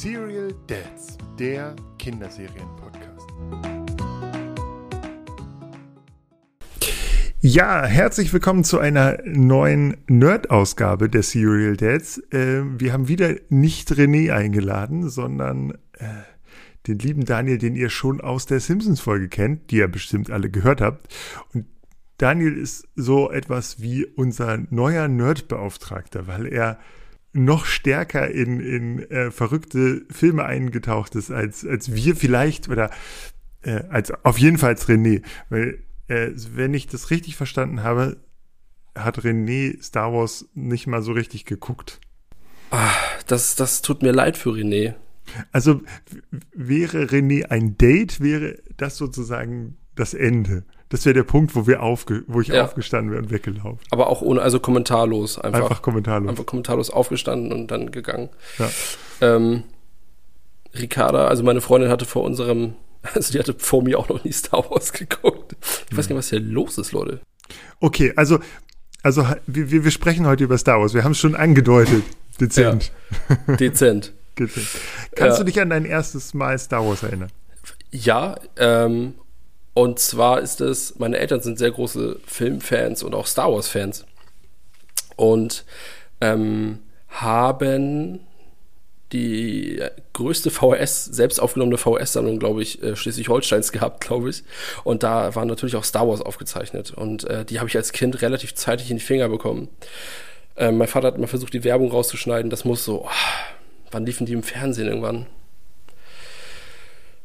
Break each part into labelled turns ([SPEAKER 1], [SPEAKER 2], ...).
[SPEAKER 1] Serial Dads, der Kinderserien-Podcast. Ja, herzlich willkommen zu einer neuen Nerd-Ausgabe der Serial Dads. Äh, wir haben wieder nicht René eingeladen, sondern äh, den lieben Daniel, den ihr schon aus der Simpsons-Folge kennt, die ihr bestimmt alle gehört habt. Und Daniel ist so etwas wie unser neuer Nerd-Beauftragter, weil er noch stärker in, in äh, verrückte Filme eingetaucht ist, als, als wir vielleicht oder äh, als auf jeden Fall als René. Weil, äh, wenn ich das richtig verstanden habe, hat René Star Wars nicht mal so richtig geguckt.
[SPEAKER 2] Ah, das, das tut mir leid für René.
[SPEAKER 1] Also wäre René ein Date, wäre das sozusagen das Ende. Das wäre der Punkt, wo wir aufge wo ich ja. aufgestanden wäre und weggelaufen.
[SPEAKER 2] Aber auch ohne, also kommentarlos einfach.
[SPEAKER 1] Einfach kommentarlos.
[SPEAKER 2] Einfach kommentarlos aufgestanden und dann gegangen. Ja. Ähm, Ricarda, also meine Freundin hatte vor unserem, also die hatte vor mir auch noch nie Star Wars geguckt. Ich weiß nicht, was hier los ist, Leute.
[SPEAKER 1] Okay, also, also wir, wir sprechen heute über Star Wars. Wir haben es schon angedeutet. Dezent.
[SPEAKER 2] Ja. Dezent.
[SPEAKER 1] Dezent. Kannst ja. du dich an dein erstes Mal Star Wars erinnern?
[SPEAKER 2] Ja, ähm, und zwar ist es, meine Eltern sind sehr große Filmfans und auch Star Wars-Fans. Und ähm, haben die größte VHS, selbst aufgenommene VHS-Sammlung, glaube ich, äh, Schleswig-Holsteins gehabt, glaube ich. Und da war natürlich auch Star Wars aufgezeichnet. Und äh, die habe ich als Kind relativ zeitig in die Finger bekommen. Äh, mein Vater hat mal versucht, die Werbung rauszuschneiden. Das muss so, oh, wann liefen die im Fernsehen irgendwann?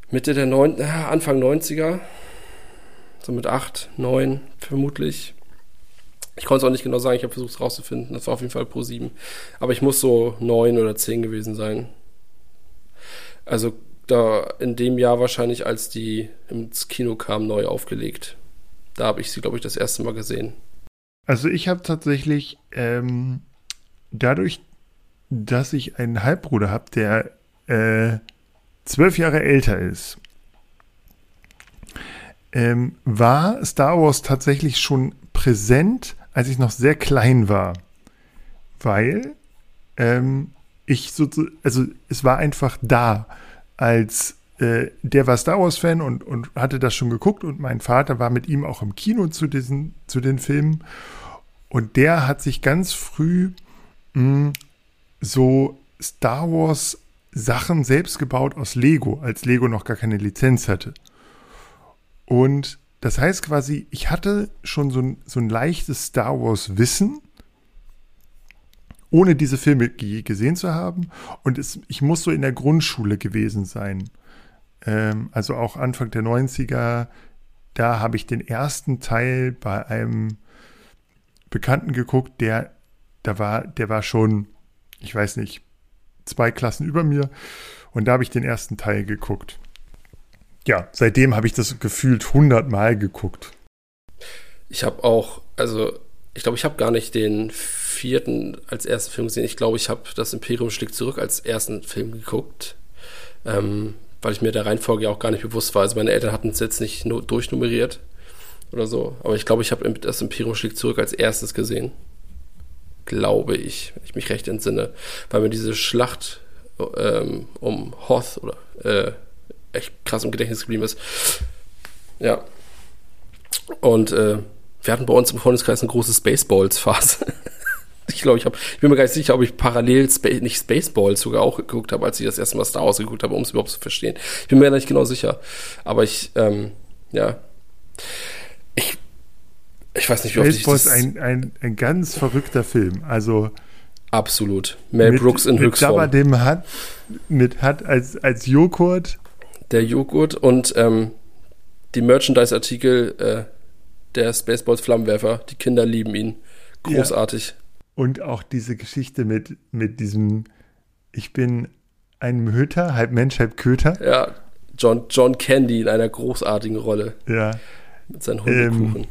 [SPEAKER 2] Mitte der neun, äh, Anfang 90er so mit acht, neun vermutlich. Ich konnte es auch nicht genau sagen, ich habe versucht es rauszufinden. Das war auf jeden Fall Pro 7. Aber ich muss so neun oder zehn gewesen sein. Also da in dem Jahr wahrscheinlich, als die ins Kino kam, neu aufgelegt. Da habe ich sie, glaube ich, das erste Mal gesehen.
[SPEAKER 1] Also ich habe tatsächlich ähm, dadurch, dass ich einen Halbbruder habe, der äh, zwölf Jahre älter ist, ähm, war Star Wars tatsächlich schon präsent, als ich noch sehr klein war. Weil ähm, ich so, also es war einfach da, als äh, der war Star Wars-Fan und, und hatte das schon geguckt und mein Vater war mit ihm auch im Kino zu, diesen, zu den Filmen. Und der hat sich ganz früh mh, hm, so Star Wars Sachen selbst gebaut aus Lego, als Lego noch gar keine Lizenz hatte. Und das heißt quasi, ich hatte schon so ein, so ein leichtes Star Wars-Wissen, ohne diese Filme gesehen zu haben. Und es, ich muss so in der Grundschule gewesen sein. Ähm, also auch Anfang der 90er. Da habe ich den ersten Teil bei einem Bekannten geguckt, der, da war, der war schon, ich weiß nicht, zwei Klassen über mir. Und da habe ich den ersten Teil geguckt ja, seitdem habe ich das gefühlt hundertmal geguckt.
[SPEAKER 2] Ich habe auch, also ich glaube, ich habe gar nicht den vierten als ersten Film gesehen. Ich glaube, ich habe das Imperium schlägt zurück als ersten Film geguckt, ähm, weil ich mir der Reihenfolge auch gar nicht bewusst war. Also meine Eltern hatten es jetzt nicht nur durchnummeriert oder so, aber ich glaube, ich habe das Imperium schlägt zurück als erstes gesehen. Glaube ich, wenn ich mich recht entsinne, weil mir diese Schlacht ähm, um Hoth oder äh, echt krass im Gedächtnis geblieben ist. Ja. Und äh, wir hatten bei uns im Freundeskreis eine große Spaceballs-Phase. ich glaube, ich habe, ich bin mir gar nicht sicher, ob ich parallel Spa nicht Spaceballs sogar auch geguckt habe, als ich das erste Mal Star Wars geguckt habe, um es überhaupt zu verstehen. Ich bin mir nicht genau sicher. Aber ich, ähm, ja. Ich, ich weiß nicht,
[SPEAKER 1] wie oft ich das... ist ein, ein, ein ganz verrückter Film. Also,
[SPEAKER 2] Absolut. Mel mit, Brooks in Höchstform.
[SPEAKER 1] Mit dem hat, mit hat als, als Joghurt
[SPEAKER 2] der Joghurt und ähm, die Merchandise-Artikel äh, der Spaceballs Flammenwerfer. Die Kinder lieben ihn. Großartig. Ja.
[SPEAKER 1] Und auch diese Geschichte mit, mit diesem, ich bin ein Möter, halb Mensch, halb Köter.
[SPEAKER 2] Ja, John, John Candy in einer großartigen Rolle.
[SPEAKER 1] Ja.
[SPEAKER 2] Mit seinen Hundekuchen. Ähm,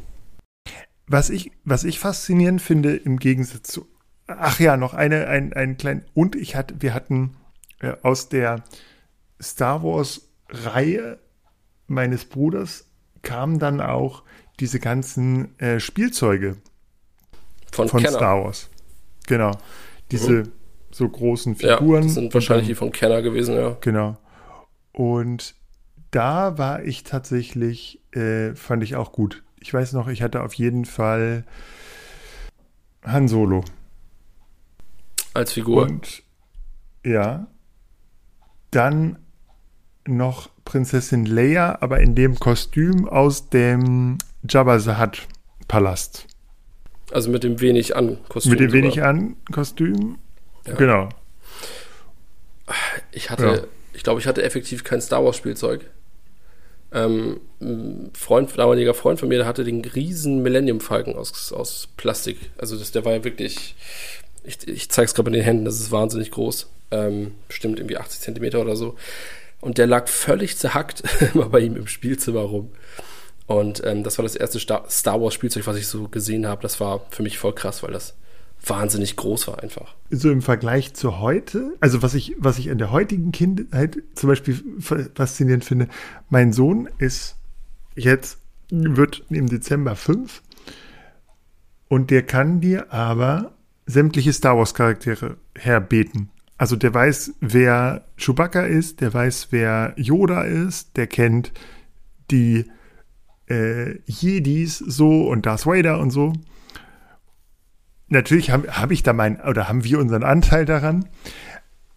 [SPEAKER 1] was, ich, was ich faszinierend finde, im Gegensatz zu, ach ja, noch eine, ein, einen kleinen, und ich hatte, wir hatten äh, aus der Star Wars Reihe meines Bruders kamen dann auch diese ganzen äh, Spielzeuge
[SPEAKER 2] von, von
[SPEAKER 1] Star Wars. Genau. Diese mhm. so großen Figuren.
[SPEAKER 2] Ja, das sind wahrscheinlich die von Kenner gewesen, ja.
[SPEAKER 1] Genau. Und da war ich tatsächlich, äh, fand ich auch gut. Ich weiß noch, ich hatte auf jeden Fall Han Solo.
[SPEAKER 2] Als Figur.
[SPEAKER 1] Und ja, dann noch Prinzessin Leia, aber in dem Kostüm aus dem Jabba the Hutt Palast.
[SPEAKER 2] Also mit dem wenig an
[SPEAKER 1] Kostüm. Mit dem sogar. wenig an Kostüm. Ja. Genau.
[SPEAKER 2] Ich hatte, ja. ich glaube, ich hatte effektiv kein Star Wars Spielzeug. Ähm, ein Freund, damaliger Freund von mir, der hatte den riesen Millennium Falken aus, aus Plastik. Also das, der war ja wirklich, ich, ich zeige es gerade mit den Händen, das ist wahnsinnig groß. Ähm, bestimmt irgendwie 80 Zentimeter oder so. Und der lag völlig zerhackt immer bei ihm im Spielzimmer rum. Und ähm, das war das erste Star Wars Spielzeug, was ich so gesehen habe. Das war für mich voll krass, weil das wahnsinnig groß war einfach.
[SPEAKER 1] So im Vergleich zu heute, also was ich, was ich in der heutigen Kindheit zum Beispiel faszinierend finde, mein Sohn ist jetzt, wird im Dezember fünf und der kann dir aber sämtliche Star Wars Charaktere herbeten. Also der weiß, wer Chewbacca ist, der weiß, wer Yoda ist, der kennt die äh, Jedis so und Darth Vader und so. Natürlich habe hab ich da mein, oder haben wir unseren Anteil daran.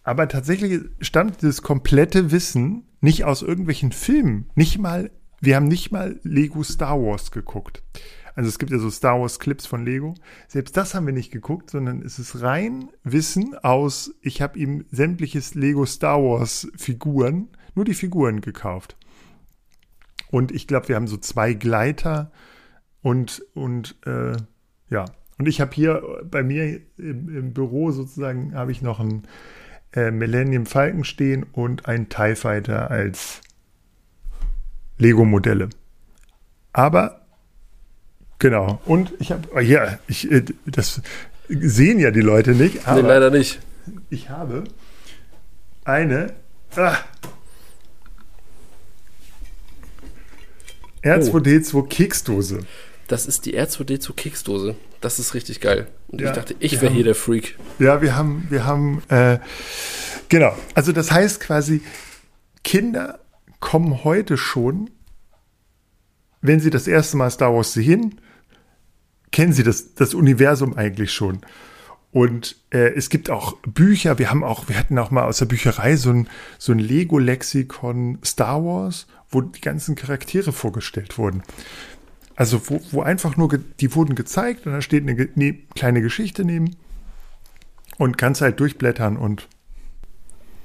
[SPEAKER 1] Aber tatsächlich stammt das komplette Wissen nicht aus irgendwelchen Filmen. Nicht mal, wir haben nicht mal Lego Star Wars geguckt. Also es gibt ja so Star Wars Clips von Lego. Selbst das haben wir nicht geguckt, sondern es ist rein Wissen aus, ich habe ihm sämtliches Lego Star Wars Figuren, nur die Figuren gekauft. Und ich glaube, wir haben so zwei Gleiter und, und äh, ja. Und ich habe hier bei mir im, im Büro sozusagen, habe ich noch einen äh, Millennium Falcon stehen und einen TIE Fighter als Lego-Modelle. Aber Genau. Und ich habe, oh ja, ich, äh, das sehen ja die Leute nicht.
[SPEAKER 2] Aber nee, leider nicht.
[SPEAKER 1] Ich habe eine ah, R2D2 oh. Keksdose.
[SPEAKER 2] Das ist die R2D2 Keksdose. Das ist richtig geil. Und ja, ich dachte, ich wäre hier der Freak.
[SPEAKER 1] Ja, wir haben, wir haben, äh, genau. Also das heißt quasi, Kinder kommen heute schon, wenn sie das erste Mal Star Wars sehen, kennen sie das, das Universum eigentlich schon. Und äh, es gibt auch Bücher, wir haben auch, wir hatten auch mal aus der Bücherei so ein, so ein Lego-Lexikon Star Wars, wo die ganzen Charaktere vorgestellt wurden. Also wo, wo einfach nur, die wurden gezeigt und da steht eine ne, kleine Geschichte neben und kannst halt durchblättern und.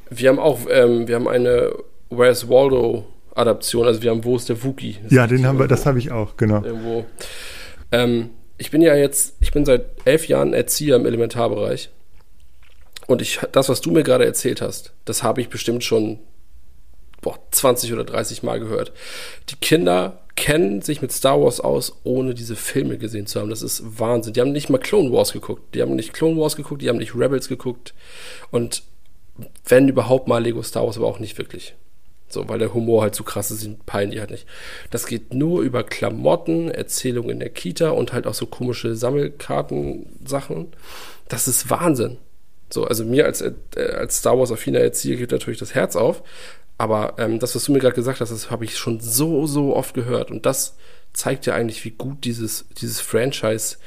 [SPEAKER 2] Wir haben auch, ähm, wir haben eine Where's Waldo Adaption, also wir haben Wo ist der Wookie?
[SPEAKER 1] ja, den haben wir, das habe ich auch, genau. Irgendwo.
[SPEAKER 2] Ähm, ich bin ja jetzt, ich bin seit elf Jahren Erzieher im Elementarbereich. Und ich, das, was du mir gerade erzählt hast, das habe ich bestimmt schon boah, 20 oder 30 Mal gehört. Die Kinder kennen sich mit Star Wars aus, ohne diese Filme gesehen zu haben. Das ist Wahnsinn. Die haben nicht mal Clone Wars geguckt. Die haben nicht Clone Wars geguckt, die haben nicht Rebels geguckt. Und wenn überhaupt mal Lego Star Wars, aber auch nicht wirklich. So, weil der Humor halt zu krass ist, peilen die halt nicht. Das geht nur über Klamotten, Erzählungen in der Kita und halt auch so komische Sammelkarten-Sachen. Das ist Wahnsinn. So, also mir als, äh, als Star Wars-affiner Erzieher geht natürlich das Herz auf. Aber ähm, das, was du mir gerade gesagt hast, das habe ich schon so, so oft gehört. Und das zeigt ja eigentlich, wie gut dieses, dieses Franchise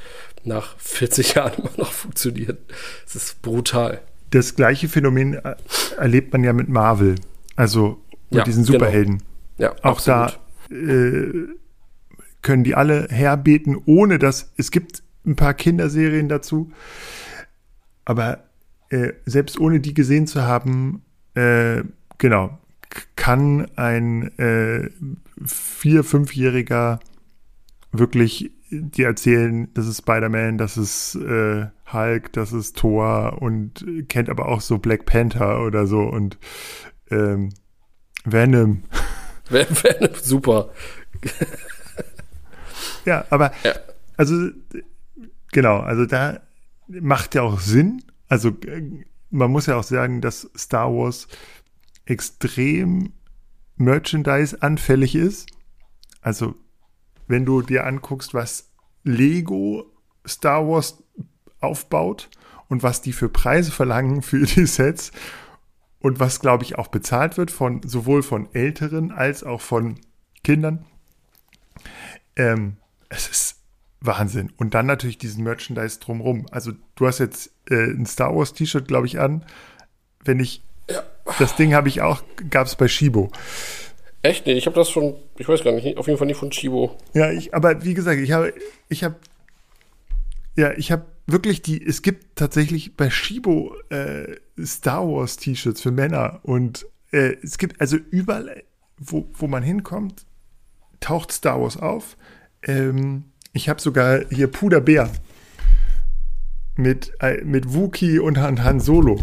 [SPEAKER 2] nach 40 Jahren immer noch funktioniert. Es ist brutal.
[SPEAKER 1] Das gleiche Phänomen äh, erlebt man ja mit Marvel. Also mit ja, diesen genau. Superhelden. Genau. Ja, auch absolut. da äh, können die alle herbeten, ohne dass es gibt ein paar Kinderserien dazu. Aber äh, selbst ohne die gesehen zu haben, äh, genau, kann ein äh, vier-, fünfjähriger wirklich dir erzählen, das ist Spider-Man, das ist äh, Hulk, das ist Thor und kennt aber auch so Black Panther oder so und ähm, Venom.
[SPEAKER 2] Venom, super.
[SPEAKER 1] ja, aber ja. also genau, also da macht ja auch Sinn. Also man muss ja auch sagen, dass Star Wars extrem Merchandise anfällig ist. Also wenn du dir anguckst, was Lego Star Wars aufbaut und was die für Preise verlangen für die Sets und was, glaube ich, auch bezahlt wird von sowohl von Älteren als auch von Kindern. Ähm, es ist Wahnsinn. Und dann natürlich diesen Merchandise drumrum. Also du hast jetzt äh, ein Star Wars T-Shirt, glaube ich, an. Wenn ich ja. das Ding habe ich auch, gab es bei Shibo.
[SPEAKER 2] Echt? Nee, ich habe das schon, ich weiß gar nicht, auf jeden Fall nicht von Shibo.
[SPEAKER 1] Ja, ich, aber wie gesagt, ich habe, ich habe, ja, ich habe wirklich die, es gibt tatsächlich bei Shibo äh, Star Wars T-Shirts für Männer und äh, es gibt also überall, wo, wo man hinkommt, taucht Star Wars auf. Ähm, ich habe sogar hier Puderbär mit, äh, mit Wookie und Han, Han Solo.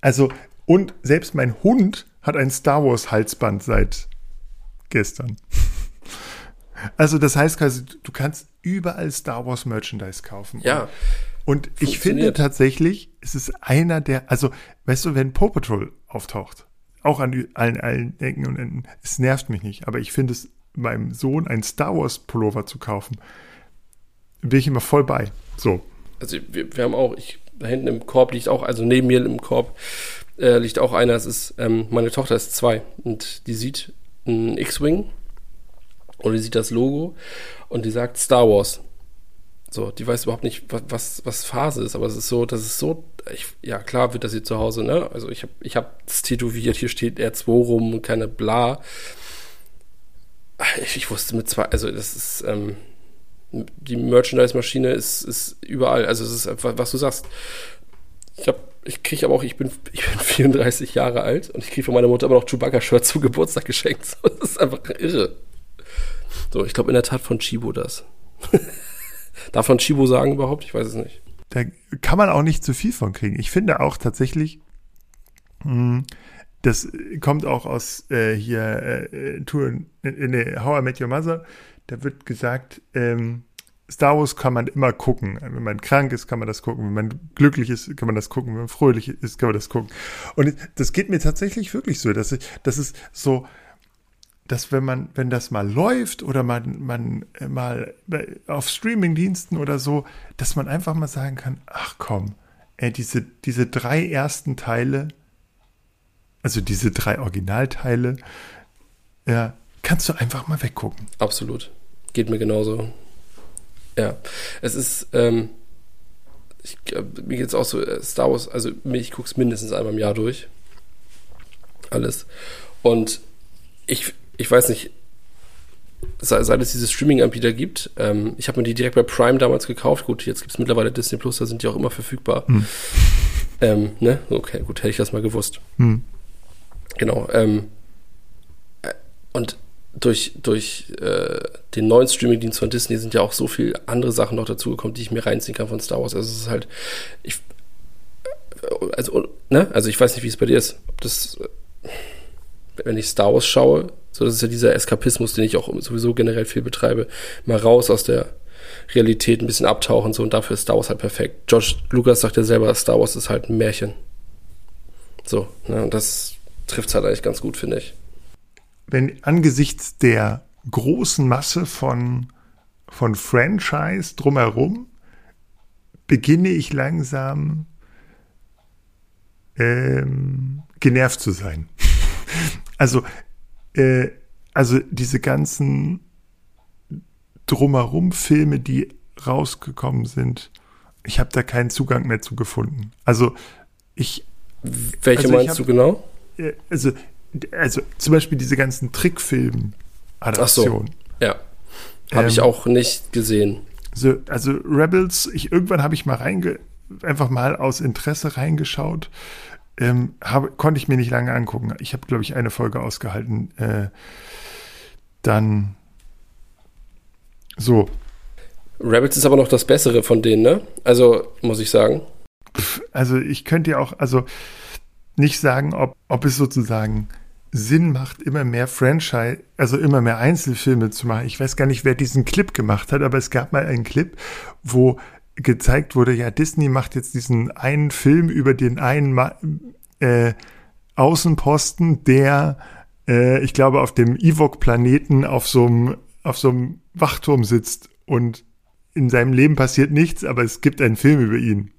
[SPEAKER 1] Also, und selbst mein Hund hat ein Star Wars Halsband seit gestern. Also, das heißt quasi, du kannst überall Star Wars Merchandise kaufen.
[SPEAKER 2] Ja.
[SPEAKER 1] Und ich finde tatsächlich, es ist einer der, also, weißt du, wenn Paw Patrol auftaucht, auch an allen, allen Ecken und Enden, es nervt mich nicht, aber ich finde es meinem Sohn einen Star Wars Pullover zu kaufen, bin ich immer voll bei. So.
[SPEAKER 2] Also wir, wir haben auch, ich, da hinten im Korb liegt auch, also neben mir im Korb äh, liegt auch einer. Es ist, ähm, meine Tochter ist zwei und die sieht ein X-Wing und die sieht das Logo und die sagt Star Wars. So, die weiß überhaupt nicht, was, was, Phase ist, aber es ist so, das ist so, ich, ja klar wird das hier zu Hause, ne? Also ich habe ich hab tätowiert, hier steht R2 rum und keine bla ich, ich wusste mit zwei, also das ist, ähm, die Merchandise-Maschine ist, ist überall. Also es ist einfach, was du sagst. Ich habe, ich kriege aber auch, ich bin, ich bin 34 Jahre alt und ich kriege von meiner Mutter immer noch Chewbacca-Shirts zum Geburtstag geschenkt. Das ist einfach irre. So, ich glaube in der Tat von Chibo das. Darf man Chibo sagen überhaupt? Ich weiß es nicht.
[SPEAKER 1] Da kann man auch nicht zu viel von kriegen. Ich finde auch tatsächlich, mh, hm, das kommt auch aus äh, hier äh, Touren in, in How I Met Your Mother. Da wird gesagt, ähm, Star Wars kann man immer gucken. Wenn man krank ist, kann man das gucken. Wenn man glücklich ist, kann man das gucken. Wenn man fröhlich ist, kann man das gucken. Und das geht mir tatsächlich wirklich so, dass ich, das ist so, dass wenn man, wenn das mal läuft oder man, man äh, mal auf Streamingdiensten oder so, dass man einfach mal sagen kann, ach komm, ey, diese, diese drei ersten Teile, also diese drei Originalteile, ja, kannst du einfach mal weggucken.
[SPEAKER 2] Absolut. Geht mir genauso. Ja. Es ist, ähm, ich, mir geht es auch so, äh, Star Wars, also ich gucke es mindestens einmal im Jahr durch. Alles. Und ich, ich weiß nicht, seit, es diese Streaming-Anbieter gibt, ähm, ich habe mir die direkt bei Prime damals gekauft. Gut, jetzt gibt es mittlerweile Disney Plus, da sind die auch immer verfügbar. Hm. Ähm, ne? Okay, gut, hätte ich das mal gewusst. Hm. Genau. Ähm, äh, und durch, durch äh, den neuen Streaming-Dienst von Disney sind ja auch so viele andere Sachen noch dazugekommen, die ich mir reinziehen kann von Star Wars. Also es ist halt, ich, äh, also, ne? Also ich weiß nicht, wie es bei dir ist. Ob das, äh, wenn ich Star Wars schaue, so das ist ja dieser Eskapismus, den ich auch sowieso generell viel betreibe, mal raus aus der Realität, ein bisschen abtauchen so und dafür ist Star Wars halt perfekt. George Lucas sagt ja selber, Star Wars ist halt ein Märchen. So, ne? Und das trifft es halt eigentlich ganz gut, finde ich.
[SPEAKER 1] Wenn angesichts der großen Masse von, von Franchise drumherum beginne ich langsam ähm, genervt zu sein. also, äh, also diese ganzen drumherum Filme, die rausgekommen sind, ich habe da keinen Zugang mehr zu gefunden. Also ich.
[SPEAKER 2] Welche also meinst hab, du genau?
[SPEAKER 1] Äh, also, also zum Beispiel diese ganzen Trickfilm-Adaptionen.
[SPEAKER 2] So, ja. Habe ähm, ich auch nicht gesehen.
[SPEAKER 1] So, also Rebels, ich, irgendwann habe ich mal reinge einfach mal aus Interesse reingeschaut. Ähm, hab, konnte ich mir nicht lange angucken. Ich habe, glaube ich, eine Folge ausgehalten. Äh, dann so.
[SPEAKER 2] Rebels ist aber noch das Bessere von denen, ne? Also, muss ich sagen.
[SPEAKER 1] Also, ich könnte ja auch, also nicht sagen, ob, ob es sozusagen Sinn macht, immer mehr Franchise, also immer mehr Einzelfilme zu machen. Ich weiß gar nicht, wer diesen Clip gemacht hat, aber es gab mal einen Clip, wo gezeigt wurde, ja, Disney macht jetzt diesen einen Film über den einen äh, Außenposten, der, äh, ich glaube, auf dem Ewok-Planeten auf so einem auf so einem Wachturm sitzt und in seinem Leben passiert nichts, aber es gibt einen Film über ihn.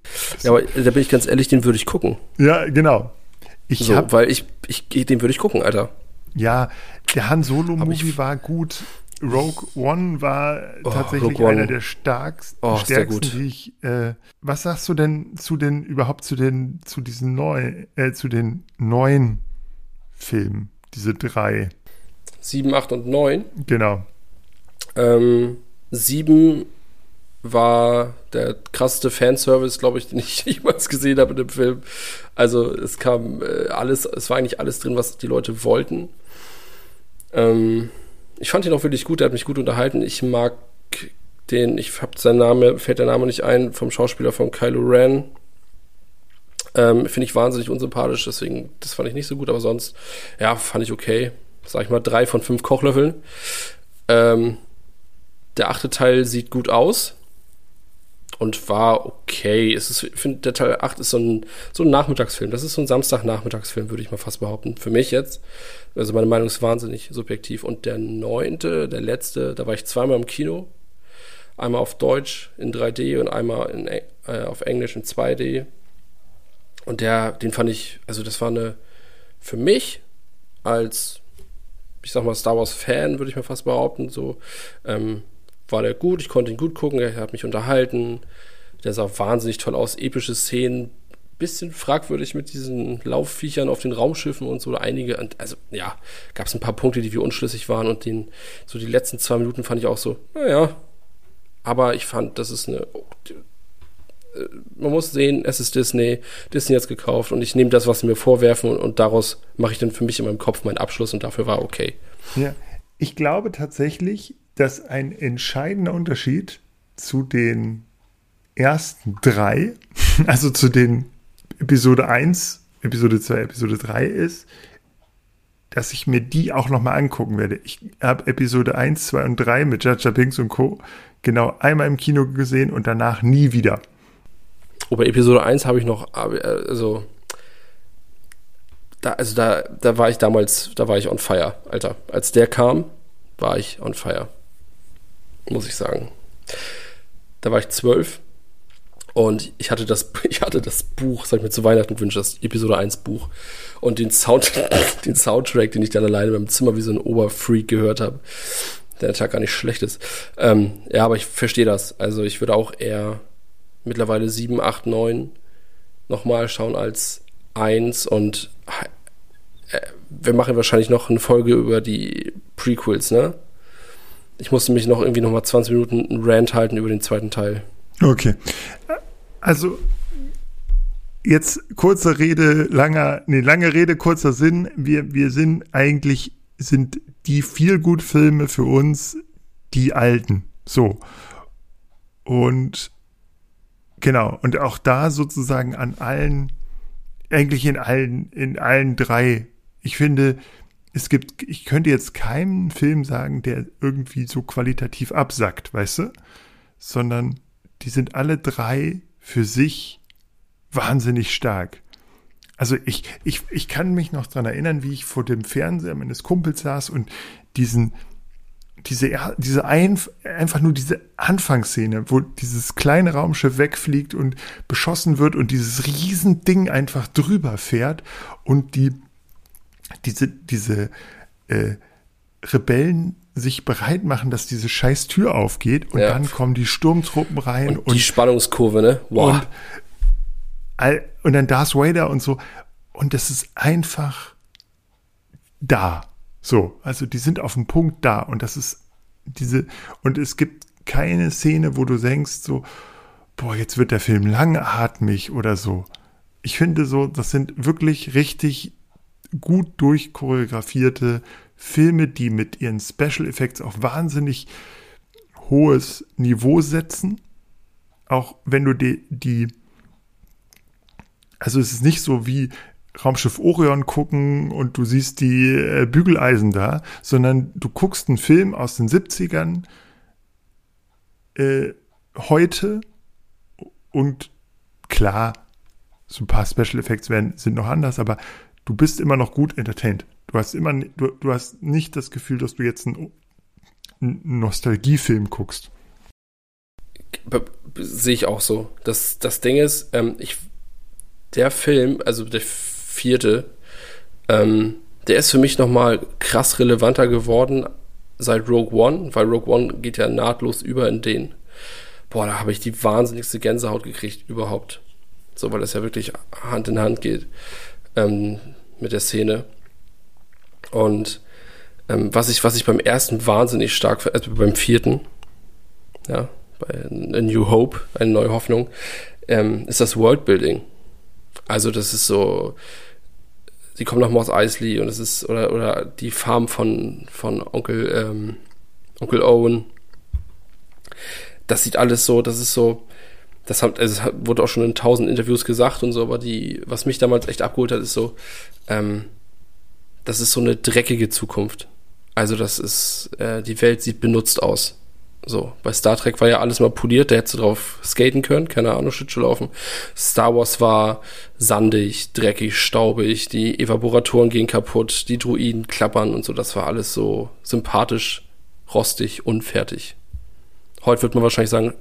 [SPEAKER 2] Ja, aber da bin ich ganz ehrlich, den würde ich gucken.
[SPEAKER 1] Ja, genau.
[SPEAKER 2] Ich so, hab, weil ich, ich, den würde ich gucken, Alter.
[SPEAKER 1] Ja, der Han Solo-Movie war gut. Rogue One war oh, tatsächlich One. einer der starksten, oh, stärksten, die ich. Äh, was sagst du denn zu den überhaupt zu den zu diesen neuen, äh, zu den neuen Filmen, diese drei?
[SPEAKER 2] Sieben, acht und neun.
[SPEAKER 1] Genau.
[SPEAKER 2] Ähm, sieben war der krasseste Fanservice, glaube ich, den ich jemals gesehen habe in dem Film. Also es kam äh, alles, es war eigentlich alles drin, was die Leute wollten. Ähm, ich fand ihn auch wirklich gut, er hat mich gut unterhalten. Ich mag den, ich habe sein Name, fällt der Name nicht ein, vom Schauspieler von Kylo Ren. Ähm, Finde ich wahnsinnig unsympathisch, deswegen, das fand ich nicht so gut, aber sonst, ja, fand ich okay. Sag ich mal, drei von fünf Kochlöffeln. Ähm, der achte Teil sieht gut aus und war okay. Es ist, ich finde, der Teil 8 ist so ein, so ein Nachmittagsfilm. Das ist so ein Samstagnachmittagsfilm, würde ich mal fast behaupten. Für mich jetzt. Also meine Meinung ist wahnsinnig subjektiv. Und der neunte, der letzte, da war ich zweimal im Kino. Einmal auf Deutsch in 3D und einmal in, äh, auf Englisch in 2D. Und der, den fand ich, also das war eine, für mich als, ich sag mal, Star Wars Fan, würde ich mal fast behaupten, so, ähm, war der gut, ich konnte ihn gut gucken, er hat mich unterhalten. Der sah wahnsinnig toll aus, epische Szenen, bisschen fragwürdig mit diesen Laufviechern auf den Raumschiffen und so. Einige, also ja, gab es ein paar Punkte, die wir unschlüssig waren und den, so die letzten zwei Minuten fand ich auch so, naja. Aber ich fand, das ist eine. Äh, man muss sehen, es ist Disney, Disney hat gekauft und ich nehme das, was sie mir vorwerfen und, und daraus mache ich dann für mich in meinem Kopf meinen Abschluss und dafür war okay.
[SPEAKER 1] Ja, ich glaube tatsächlich, dass ein entscheidender Unterschied zu den ersten drei, also zu den Episode 1, Episode 2, Episode 3 ist, dass ich mir die auch nochmal angucken werde. Ich habe Episode 1, 2 und 3 mit Jaja Binks und Co. genau einmal im Kino gesehen und danach nie wieder.
[SPEAKER 2] Oh, bei Episode 1 habe ich noch, also, da, also da, da war ich damals, da war ich on fire, Alter. Als der kam, war ich on fire muss ich sagen. Da war ich zwölf und ich hatte das, ich hatte das Buch, sag ich mir zu Weihnachten gewünscht, das Episode 1 Buch. Und den, Sound, den Soundtrack, den ich dann alleine in meinem Zimmer wie so ein Oberfreak gehört habe, der Tag gar nicht schlecht ist. Ähm, ja, aber ich verstehe das. Also ich würde auch eher mittlerweile 7, 8, 9 nochmal schauen als 1 und äh, wir machen wahrscheinlich noch eine Folge über die Prequels, ne? Ich musste mich noch irgendwie nochmal 20 Minuten einen Rant halten über den zweiten Teil.
[SPEAKER 1] Okay. Also jetzt kurze Rede, langer, nee, lange Rede, kurzer Sinn. Wir, wir sind eigentlich, sind die Feelgood-Filme für uns die alten. So. Und genau, und auch da sozusagen an allen, eigentlich in allen, in allen drei. Ich finde, es gibt, ich könnte jetzt keinen Film sagen, der irgendwie so qualitativ absackt, weißt du? Sondern die sind alle drei für sich wahnsinnig stark. Also ich, ich, ich kann mich noch dran erinnern, wie ich vor dem Fernseher meines Kumpels saß und diesen, diese, diese ein, einfach nur diese Anfangsszene, wo dieses kleine Raumschiff wegfliegt und beschossen wird und dieses Riesending einfach drüber fährt und die diese, diese äh, Rebellen sich bereit machen, dass diese scheiß Tür aufgeht und ja. dann kommen die Sturmtruppen rein.
[SPEAKER 2] Und, und die Spannungskurve, ne?
[SPEAKER 1] Wow. Und, und dann Darth Vader und so. Und das ist einfach da. So, also die sind auf dem Punkt da und das ist diese, und es gibt keine Szene, wo du denkst, so, boah, jetzt wird der Film langatmig oder so. Ich finde so, das sind wirklich richtig gut durchchoreografierte Filme, die mit ihren Special Effects auf wahnsinnig hohes Niveau setzen. Auch wenn du die, die also es ist nicht so wie Raumschiff Orion gucken und du siehst die äh, Bügeleisen da, sondern du guckst einen Film aus den 70ern äh, heute und klar, so ein paar Special Effects werden, sind noch anders, aber du bist immer noch gut entertained. Du hast immer, du, du hast nicht das Gefühl, dass du jetzt einen, einen Nostalgiefilm guckst.
[SPEAKER 2] sehe ich auch so. Das, das Ding ist, ähm, ich, der Film, also der vierte, ähm, der ist für mich nochmal krass relevanter geworden seit Rogue One, weil Rogue One geht ja nahtlos über in den. Boah, da habe ich die wahnsinnigste Gänsehaut gekriegt überhaupt. So, weil das ja wirklich Hand in Hand geht ähm, mit der Szene. Und ähm, was, ich, was ich beim ersten wahnsinnig stark, also beim vierten, ja, bei A New Hope, eine neue Hoffnung, ähm, ist das Worldbuilding. Also das ist so, sie kommen nach Moss Eisley und es ist, oder, oder die Farm von, von Onkel, ähm, Onkel Owen. Das sieht alles so, das ist so, das, hat, also das wurde auch schon in tausend Interviews gesagt und so, aber die, was mich damals echt abgeholt hat, ist so, ähm, das ist so eine dreckige Zukunft. Also das ist, äh, die Welt sieht benutzt aus. So, bei Star Trek war ja alles mal poliert, da hättest du drauf skaten können, keine Ahnung, Schlittschuh laufen. Star Wars war sandig, dreckig, staubig, die Evaporatoren gehen kaputt, die Druiden klappern und so, das war alles so sympathisch, rostig, unfertig. Heute wird man wahrscheinlich sagen,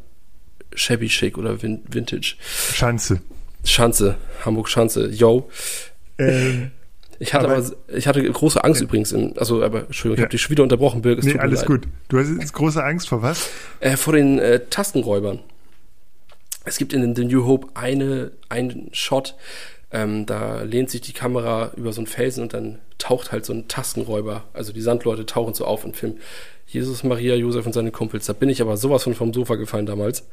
[SPEAKER 2] shabby chic oder vin vintage.
[SPEAKER 1] Schanze.
[SPEAKER 2] Schanze, Hamburg Schanze, yo. Ähm, ich hatte aber, aber, ich hatte große Angst ja. übrigens. In, also, aber Entschuldigung, ich ja. habe dich wieder unterbrochen,
[SPEAKER 1] Birg. Nee, alles gut. Du hast jetzt große Angst vor was?
[SPEAKER 2] Äh, vor den äh, Tastenräubern. Es gibt in The New Hope eine, einen Shot, ähm, da lehnt sich die Kamera über so einen Felsen und dann taucht halt so ein Tastenräuber. Also die Sandleute tauchen so auf und filmen Jesus, Maria, Josef und seine Kumpels. Da bin ich aber sowas von vom Sofa gefallen damals.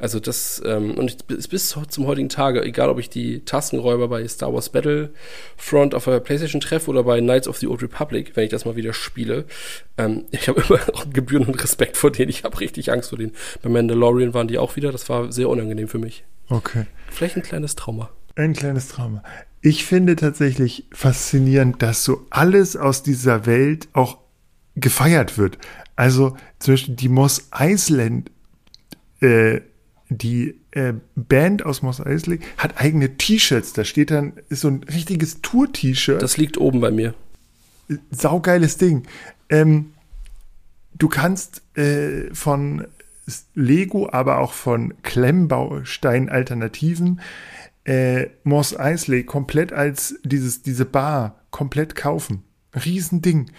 [SPEAKER 2] Also das, ähm, und ich, bis zum heutigen Tage, egal ob ich die Tastenräuber bei Star Wars Battlefront auf der Playstation treffe oder bei Knights of the Old Republic, wenn ich das mal wieder spiele, ähm, ich habe immer auch Gebühren und Respekt vor denen. Ich habe richtig Angst vor denen. Bei Mandalorian waren die auch wieder, das war sehr unangenehm für mich.
[SPEAKER 1] Okay.
[SPEAKER 2] Vielleicht ein kleines Trauma.
[SPEAKER 1] Ein kleines Trauma. Ich finde tatsächlich faszinierend, dass so alles aus dieser Welt auch gefeiert wird. Also zum Beispiel die Moss Island äh, die äh, Band aus Moss Eisley hat eigene T-Shirts. Da steht dann, ist so ein richtiges Tour-T-Shirt.
[SPEAKER 2] Das liegt oben bei mir.
[SPEAKER 1] Saugeiles Ding. Ähm, du kannst äh, von Lego, aber auch von Klemmbaustein-Alternativen äh, Moss Eisley komplett als dieses, diese Bar komplett kaufen. Riesending.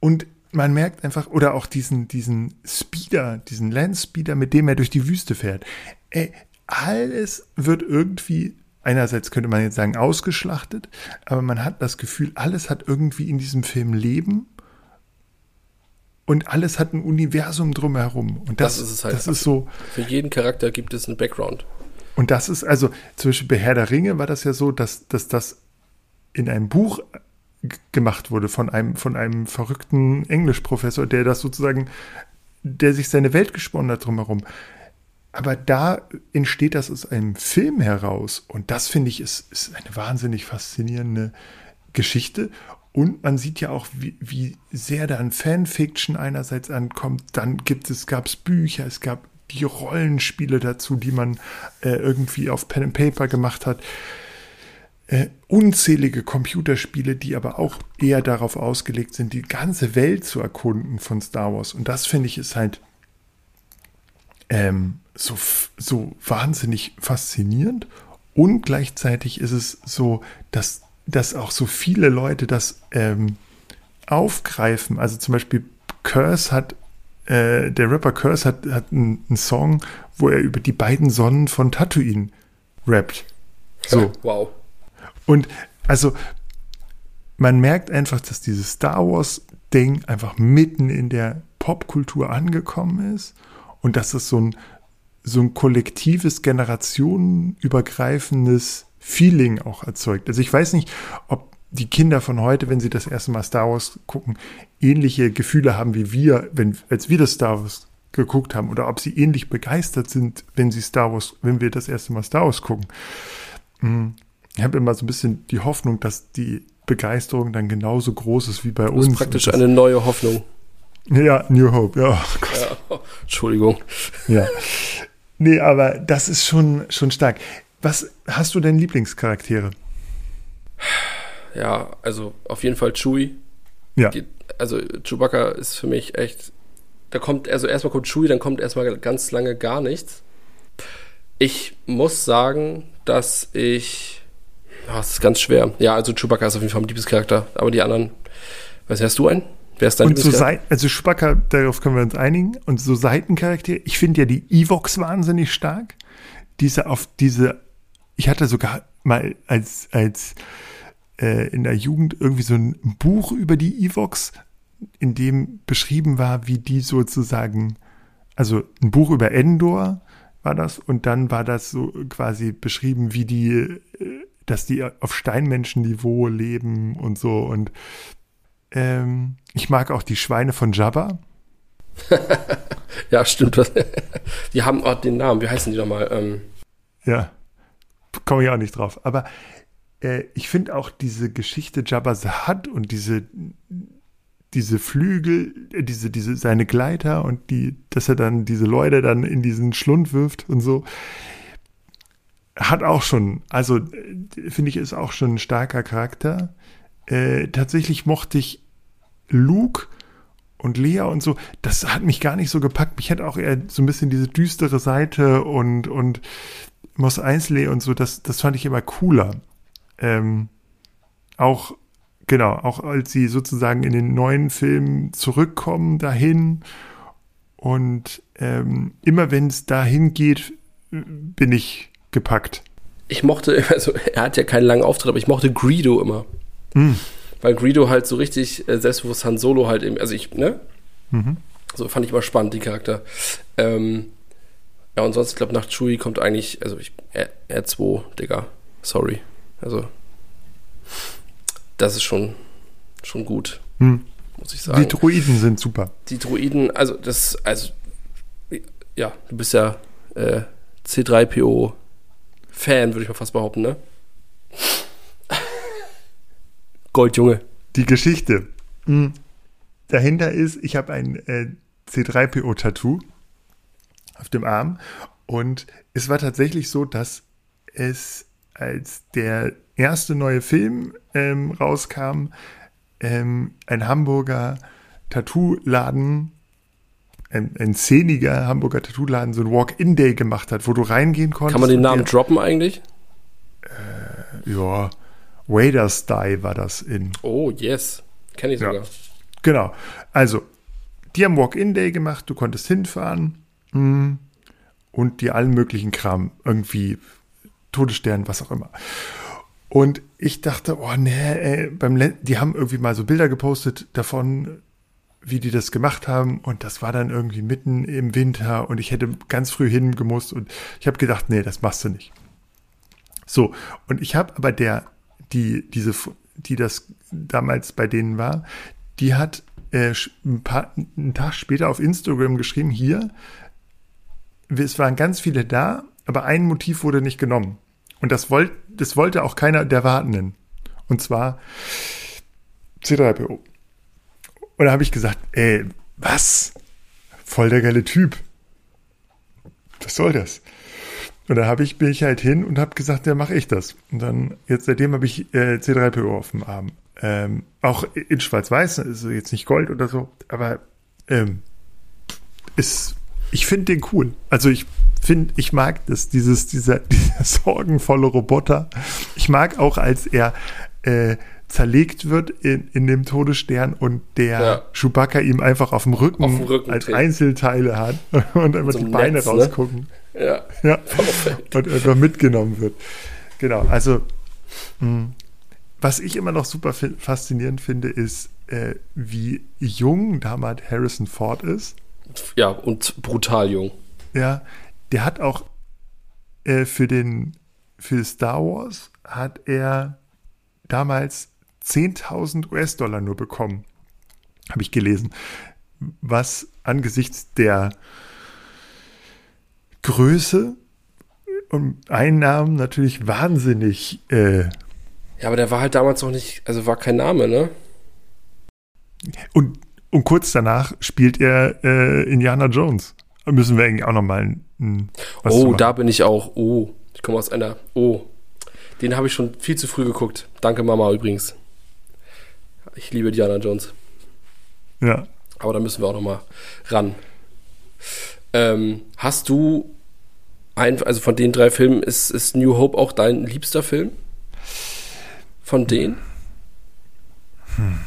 [SPEAKER 1] Und man merkt einfach, oder auch diesen, diesen Speeder, diesen Landspeeder, mit dem er durch die Wüste fährt. Ey, alles wird irgendwie, einerseits könnte man jetzt sagen, ausgeschlachtet, aber man hat das Gefühl, alles hat irgendwie in diesem Film Leben und alles hat ein Universum drumherum. Und das, das ist es halt. Das ist so.
[SPEAKER 2] Für jeden Charakter gibt es einen Background.
[SPEAKER 1] Und das ist also, zum Beispiel bei Herr der Ringe war das ja so, dass, dass das in einem Buch gemacht wurde von einem, von einem verrückten Englischprofessor, der das sozusagen, der sich seine Welt gesponnen hat drumherum. Aber da entsteht das aus einem Film heraus. Und das finde ich ist, ist eine wahnsinnig faszinierende Geschichte. Und man sieht ja auch, wie, wie sehr dann Fanfiction einerseits ankommt. Dann gibt es, gab es Bücher, es gab die Rollenspiele dazu, die man äh, irgendwie auf Pen and Paper gemacht hat äh, unzählige Computerspiele, die aber auch eher darauf ausgelegt sind, die ganze Welt zu erkunden von Star Wars. Und das finde ich ist halt ähm, so, so wahnsinnig faszinierend. Und gleichzeitig ist es so, dass, dass auch so viele Leute das ähm, aufgreifen. Also zum Beispiel Curse hat, äh, der Rapper Curse hat, hat einen, einen Song, wo er über die beiden Sonnen von Tatooine rappt. So.
[SPEAKER 2] Wow.
[SPEAKER 1] Und also man merkt einfach, dass dieses Star Wars-Ding einfach mitten in der Popkultur angekommen ist und dass es so ein, so ein kollektives, generationenübergreifendes Feeling auch erzeugt. Also ich weiß nicht, ob die Kinder von heute, wenn sie das erste Mal Star Wars gucken, ähnliche Gefühle haben wie wir, wenn, als wir das Star Wars geguckt haben, oder ob sie ähnlich begeistert sind, wenn sie Star Wars, wenn wir das erste Mal Star Wars gucken. Hm ich habe immer so ein bisschen die Hoffnung, dass die Begeisterung dann genauso groß ist wie bei uns. Das ist
[SPEAKER 2] praktisch eine neue Hoffnung.
[SPEAKER 1] Ja, New Hope, ja.
[SPEAKER 2] ja. Entschuldigung.
[SPEAKER 1] Ja. Nee, aber das ist schon, schon stark. Was hast du denn Lieblingscharaktere?
[SPEAKER 2] Ja, also auf jeden Fall Chewie.
[SPEAKER 1] Ja.
[SPEAKER 2] Also Chewbacca ist für mich echt da kommt, also erstmal kommt Chewie, dann kommt erstmal ganz lange gar nichts. Ich muss sagen, dass ich. Ja, es ist ganz schwer. Ja, also Chewbacca ist auf jeden Fall mein Lieblingscharakter, aber die anderen. Was hast du einen?
[SPEAKER 1] Wer ist dein und so Seiten, also Chewbacca, darauf können wir uns einigen. Und so Seitencharaktere, ich finde ja die Evox wahnsinnig stark. Diese auf diese, ich hatte sogar mal als, als äh, in der Jugend irgendwie so ein Buch über die Evox, in dem beschrieben war, wie die sozusagen, also ein Buch über Endor war das, und dann war das so quasi beschrieben, wie die, äh, dass die auf Steinmenschenniveau leben und so. Und ähm, ich mag auch die Schweine von Jabba.
[SPEAKER 2] ja, stimmt. Die haben auch den Namen. Wie heißen die nochmal? Ähm.
[SPEAKER 1] Ja, komme ich auch nicht drauf. Aber äh, ich finde auch diese Geschichte Jabba the Hutt und diese, diese Flügel, äh, diese, diese, seine Gleiter und die, dass er dann diese Leute dann in diesen Schlund wirft und so, hat auch schon, also äh, finde ich, ist auch schon ein starker Charakter. Äh, tatsächlich mochte ich Luke und Lea und so, das hat mich gar nicht so gepackt. Mich hat auch eher so ein bisschen diese düstere Seite und, und Moss Eisley und so, das, das fand ich immer cooler. Ähm, auch, genau, auch als sie sozusagen in den neuen Filmen zurückkommen dahin und ähm, immer wenn es dahin geht, bin ich gepackt.
[SPEAKER 2] Ich mochte, also er hat ja keinen langen Auftritt, aber ich mochte Greedo immer. Mm weil Greedo halt so richtig äh, selbstbewusst Han Solo halt eben, also ich, ne? Mhm. So fand ich immer spannend, die Charakter. Ähm, ja, und sonst, ich glaube, nach Chewie kommt eigentlich, also ich, R, R2, Digga, sorry. Also, das ist schon, schon gut, hm. muss ich sagen.
[SPEAKER 1] Die Druiden sind super.
[SPEAKER 2] Die Druiden, also das, also, ja, du bist ja äh, C3PO-Fan, würde ich mal fast behaupten, ne? Goldjunge.
[SPEAKER 1] Die Geschichte. Mhm. Dahinter ist, ich habe ein äh, C3PO-Tattoo auf dem Arm und es war tatsächlich so, dass es als der erste neue Film ähm, rauskam, ähm, ein Hamburger Tattoo-Laden, ein, ein szeniger Hamburger Tattoo-Laden, so ein Walk-In-Day gemacht hat, wo du reingehen konntest.
[SPEAKER 2] Kann man den Namen der, droppen eigentlich?
[SPEAKER 1] Äh, ja, Wader's Die war das in.
[SPEAKER 2] Oh, yes. Kenne ich sogar. Ja.
[SPEAKER 1] Genau. Also, die haben Walk-In-Day gemacht, du konntest hinfahren mh, hm, und dir allen möglichen Kram, irgendwie Todesstern, was auch immer. Und ich dachte, oh nee, ey, beim Len die haben irgendwie mal so Bilder gepostet davon, wie die das gemacht haben und das war dann irgendwie mitten im Winter und ich hätte ganz früh hingemusst und ich habe gedacht, nee, das machst du nicht. So, und ich habe aber der die, diese, die das damals bei denen war, die hat äh, ein paar, einen Tag später auf Instagram geschrieben, hier, es waren ganz viele da, aber ein Motiv wurde nicht genommen. Und das, wollt, das wollte auch keiner der Wartenden. Und zwar C3PO. Und da habe ich gesagt, ey, was? Voll der geile Typ. Was soll das? Und da habe ich, bin ich halt hin und habe gesagt, ja, mache ich das. Und dann, jetzt seitdem habe ich äh, C3PO auf dem Arm. Ähm, auch in Schwarz-Weiß, ist jetzt nicht Gold oder so, aber ähm, ist, ich finde den cool. Also ich finde, ich mag das, dieses, dieser, dieser sorgenvolle Roboter. Ich mag auch, als er äh, zerlegt wird in, in dem Todesstern und der ja. Chewbacca ihm einfach auf dem Rücken, auf dem Rücken als trägt. Einzelteile hat und einfach so die Beine Netz, ne? rausgucken. Ne? Ja. ja. Und einfach mitgenommen wird. Genau, also mh, hm, was ich immer noch super faszinierend finde, ist, äh, wie jung damals Harrison Ford ist.
[SPEAKER 2] Ja, und brutal jung.
[SPEAKER 1] Ja, der hat auch äh, für den für Star Wars hat er damals 10.000 US-Dollar nur bekommen. Habe ich gelesen. Was angesichts der Größe und Einnahmen natürlich wahnsinnig. Äh,
[SPEAKER 2] ja, aber der war halt damals noch nicht, also war kein Name, ne?
[SPEAKER 1] Und, und kurz danach spielt er äh, Indiana Jones. Müssen wir eigentlich auch nochmal
[SPEAKER 2] Oh, da bin ich auch. Oh, ich komme aus einer. Oh, den habe ich schon viel zu früh geguckt. Danke, Mama, übrigens. Ich liebe Diana Jones.
[SPEAKER 1] Ja.
[SPEAKER 2] Aber da müssen wir auch noch mal ran. Ähm, hast du ein, also von den drei Filmen ist, ist New Hope auch dein liebster Film? Von denen? Hm.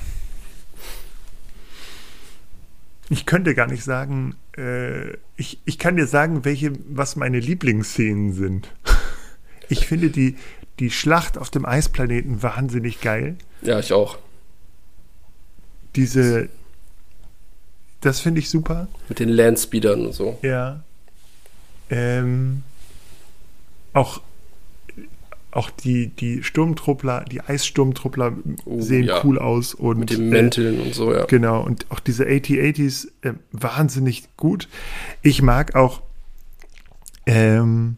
[SPEAKER 1] Ich könnte gar nicht sagen, äh, ich, ich kann dir sagen, welche, was meine Lieblingsszenen sind. Ich finde die, die Schlacht auf dem Eisplaneten wahnsinnig geil.
[SPEAKER 2] Ja, ich auch.
[SPEAKER 1] Diese, das finde ich super.
[SPEAKER 2] Mit den Landspeedern und so.
[SPEAKER 1] Ja. Ähm, auch auch die, die Sturmtruppler, die Eissturmtruppler uh, sehen ja. cool aus. Und,
[SPEAKER 2] Mit den Mänteln äh, und so, ja.
[SPEAKER 1] Genau, und auch diese AT-80s äh, wahnsinnig gut. Ich mag auch ähm,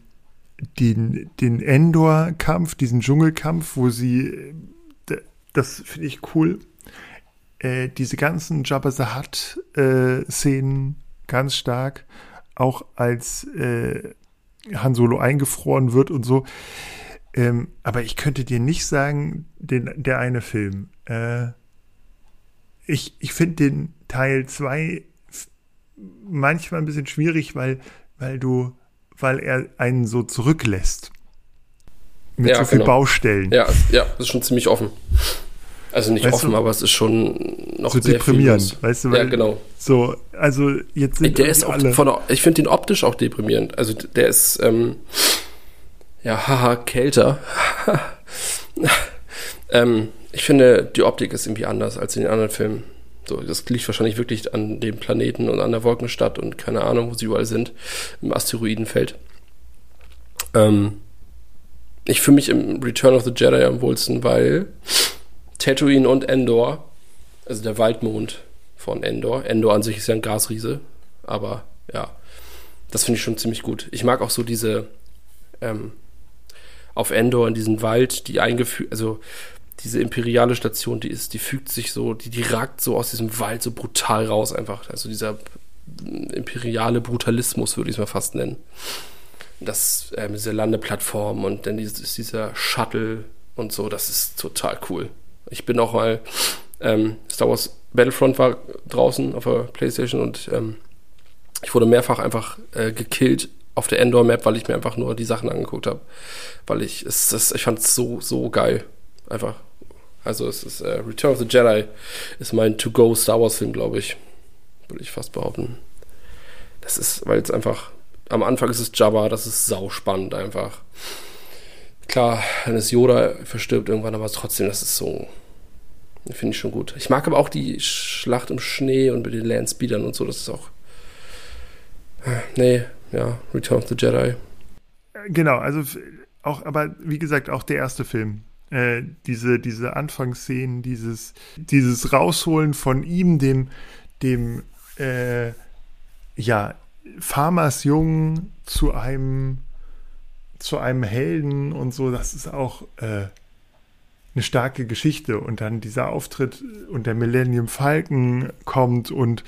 [SPEAKER 1] den, den Endor-Kampf, diesen Dschungelkampf, wo sie, äh, das finde ich cool. Äh, diese ganzen Jabba the Hutt-Szenen äh, ganz stark, auch als äh, Han Solo eingefroren wird und so. Ähm, aber ich könnte dir nicht sagen, den, der eine Film. Äh, ich ich finde den Teil 2 manchmal ein bisschen schwierig, weil, weil du, weil er einen so zurücklässt. Mit ja, so viel genau. Baustellen.
[SPEAKER 2] Ja, ja, das ist schon ziemlich offen. Also nicht weißt offen, du, aber es ist schon noch
[SPEAKER 1] so sehr deprimierend, weißt du?
[SPEAKER 2] Weil, ja, genau.
[SPEAKER 1] So, also jetzt sind
[SPEAKER 2] der ist auch alle. Von, ich finde den optisch auch deprimierend. Also der ist ähm, ja, haha, kälter. ähm, ich finde, die Optik ist irgendwie anders als in den anderen Filmen. So, das liegt wahrscheinlich wirklich an dem Planeten und an der Wolkenstadt und keine Ahnung, wo sie überall sind, im Asteroidenfeld. Ähm, ich fühle mich im Return of the Jedi am wohlsten, weil Tatooine und Endor, also der Waldmond von Endor, Endor an sich ist ja ein Gasriese, aber ja, das finde ich schon ziemlich gut. Ich mag auch so diese ähm, auf Endor in diesen Wald, die eingefügt, also diese imperiale Station, die ist, die fügt sich so, die, die ragt so aus diesem Wald so brutal raus einfach. Also dieser imperiale Brutalismus würde ich es mal fast nennen. Das, ähm, diese Landeplattform und dann dieses, dieser Shuttle und so, das ist total cool. Ich bin auch mal, ähm, Star Wars Battlefront war draußen auf der Playstation und ähm, ich wurde mehrfach einfach äh, gekillt auf der Endor-Map, weil ich mir einfach nur die Sachen angeguckt habe. Weil ich es, es ich fand es so, so geil. Einfach. Also es ist äh, Return of the Jedi ist mein To-Go Star Wars-Film, glaube ich. Würde ich fast behaupten. Das ist, weil es einfach. Am Anfang ist es Jabba, das ist sauspannend einfach. Klar, dann ist Yoda verstirbt irgendwann, aber trotzdem, das ist so. Finde ich schon gut. Ich mag aber auch die Schlacht im Schnee und mit den Landspeedern und so, das ist auch. Äh, nee, ja, Return of the Jedi.
[SPEAKER 1] Genau, also auch, aber wie gesagt, auch der erste Film. Äh, diese, diese Anfangsszenen, dieses, dieses Rausholen von ihm, dem, dem, äh, ja, Farmers Jungen zu einem, zu einem Helden und so, das ist auch äh, eine starke Geschichte. Und dann dieser Auftritt und der Millennium Falcon kommt und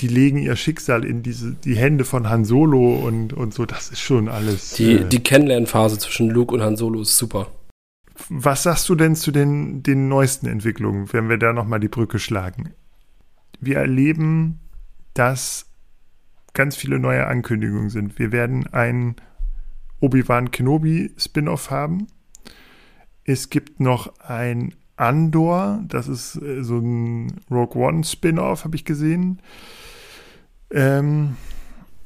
[SPEAKER 1] die legen ihr Schicksal in diese, die Hände von Han Solo und, und so, das ist schon alles.
[SPEAKER 2] Die, äh, die Kennenlernphase zwischen Luke und Han Solo ist super.
[SPEAKER 1] Was sagst du denn zu den, den neuesten Entwicklungen, wenn wir da nochmal die Brücke schlagen? Wir erleben, dass ganz viele neue Ankündigungen sind. Wir werden ein Obi-Wan Kenobi Spin-off haben. Es gibt noch ein Andor, das ist äh, so ein Rogue One Spin-off, habe ich gesehen.
[SPEAKER 2] Ähm,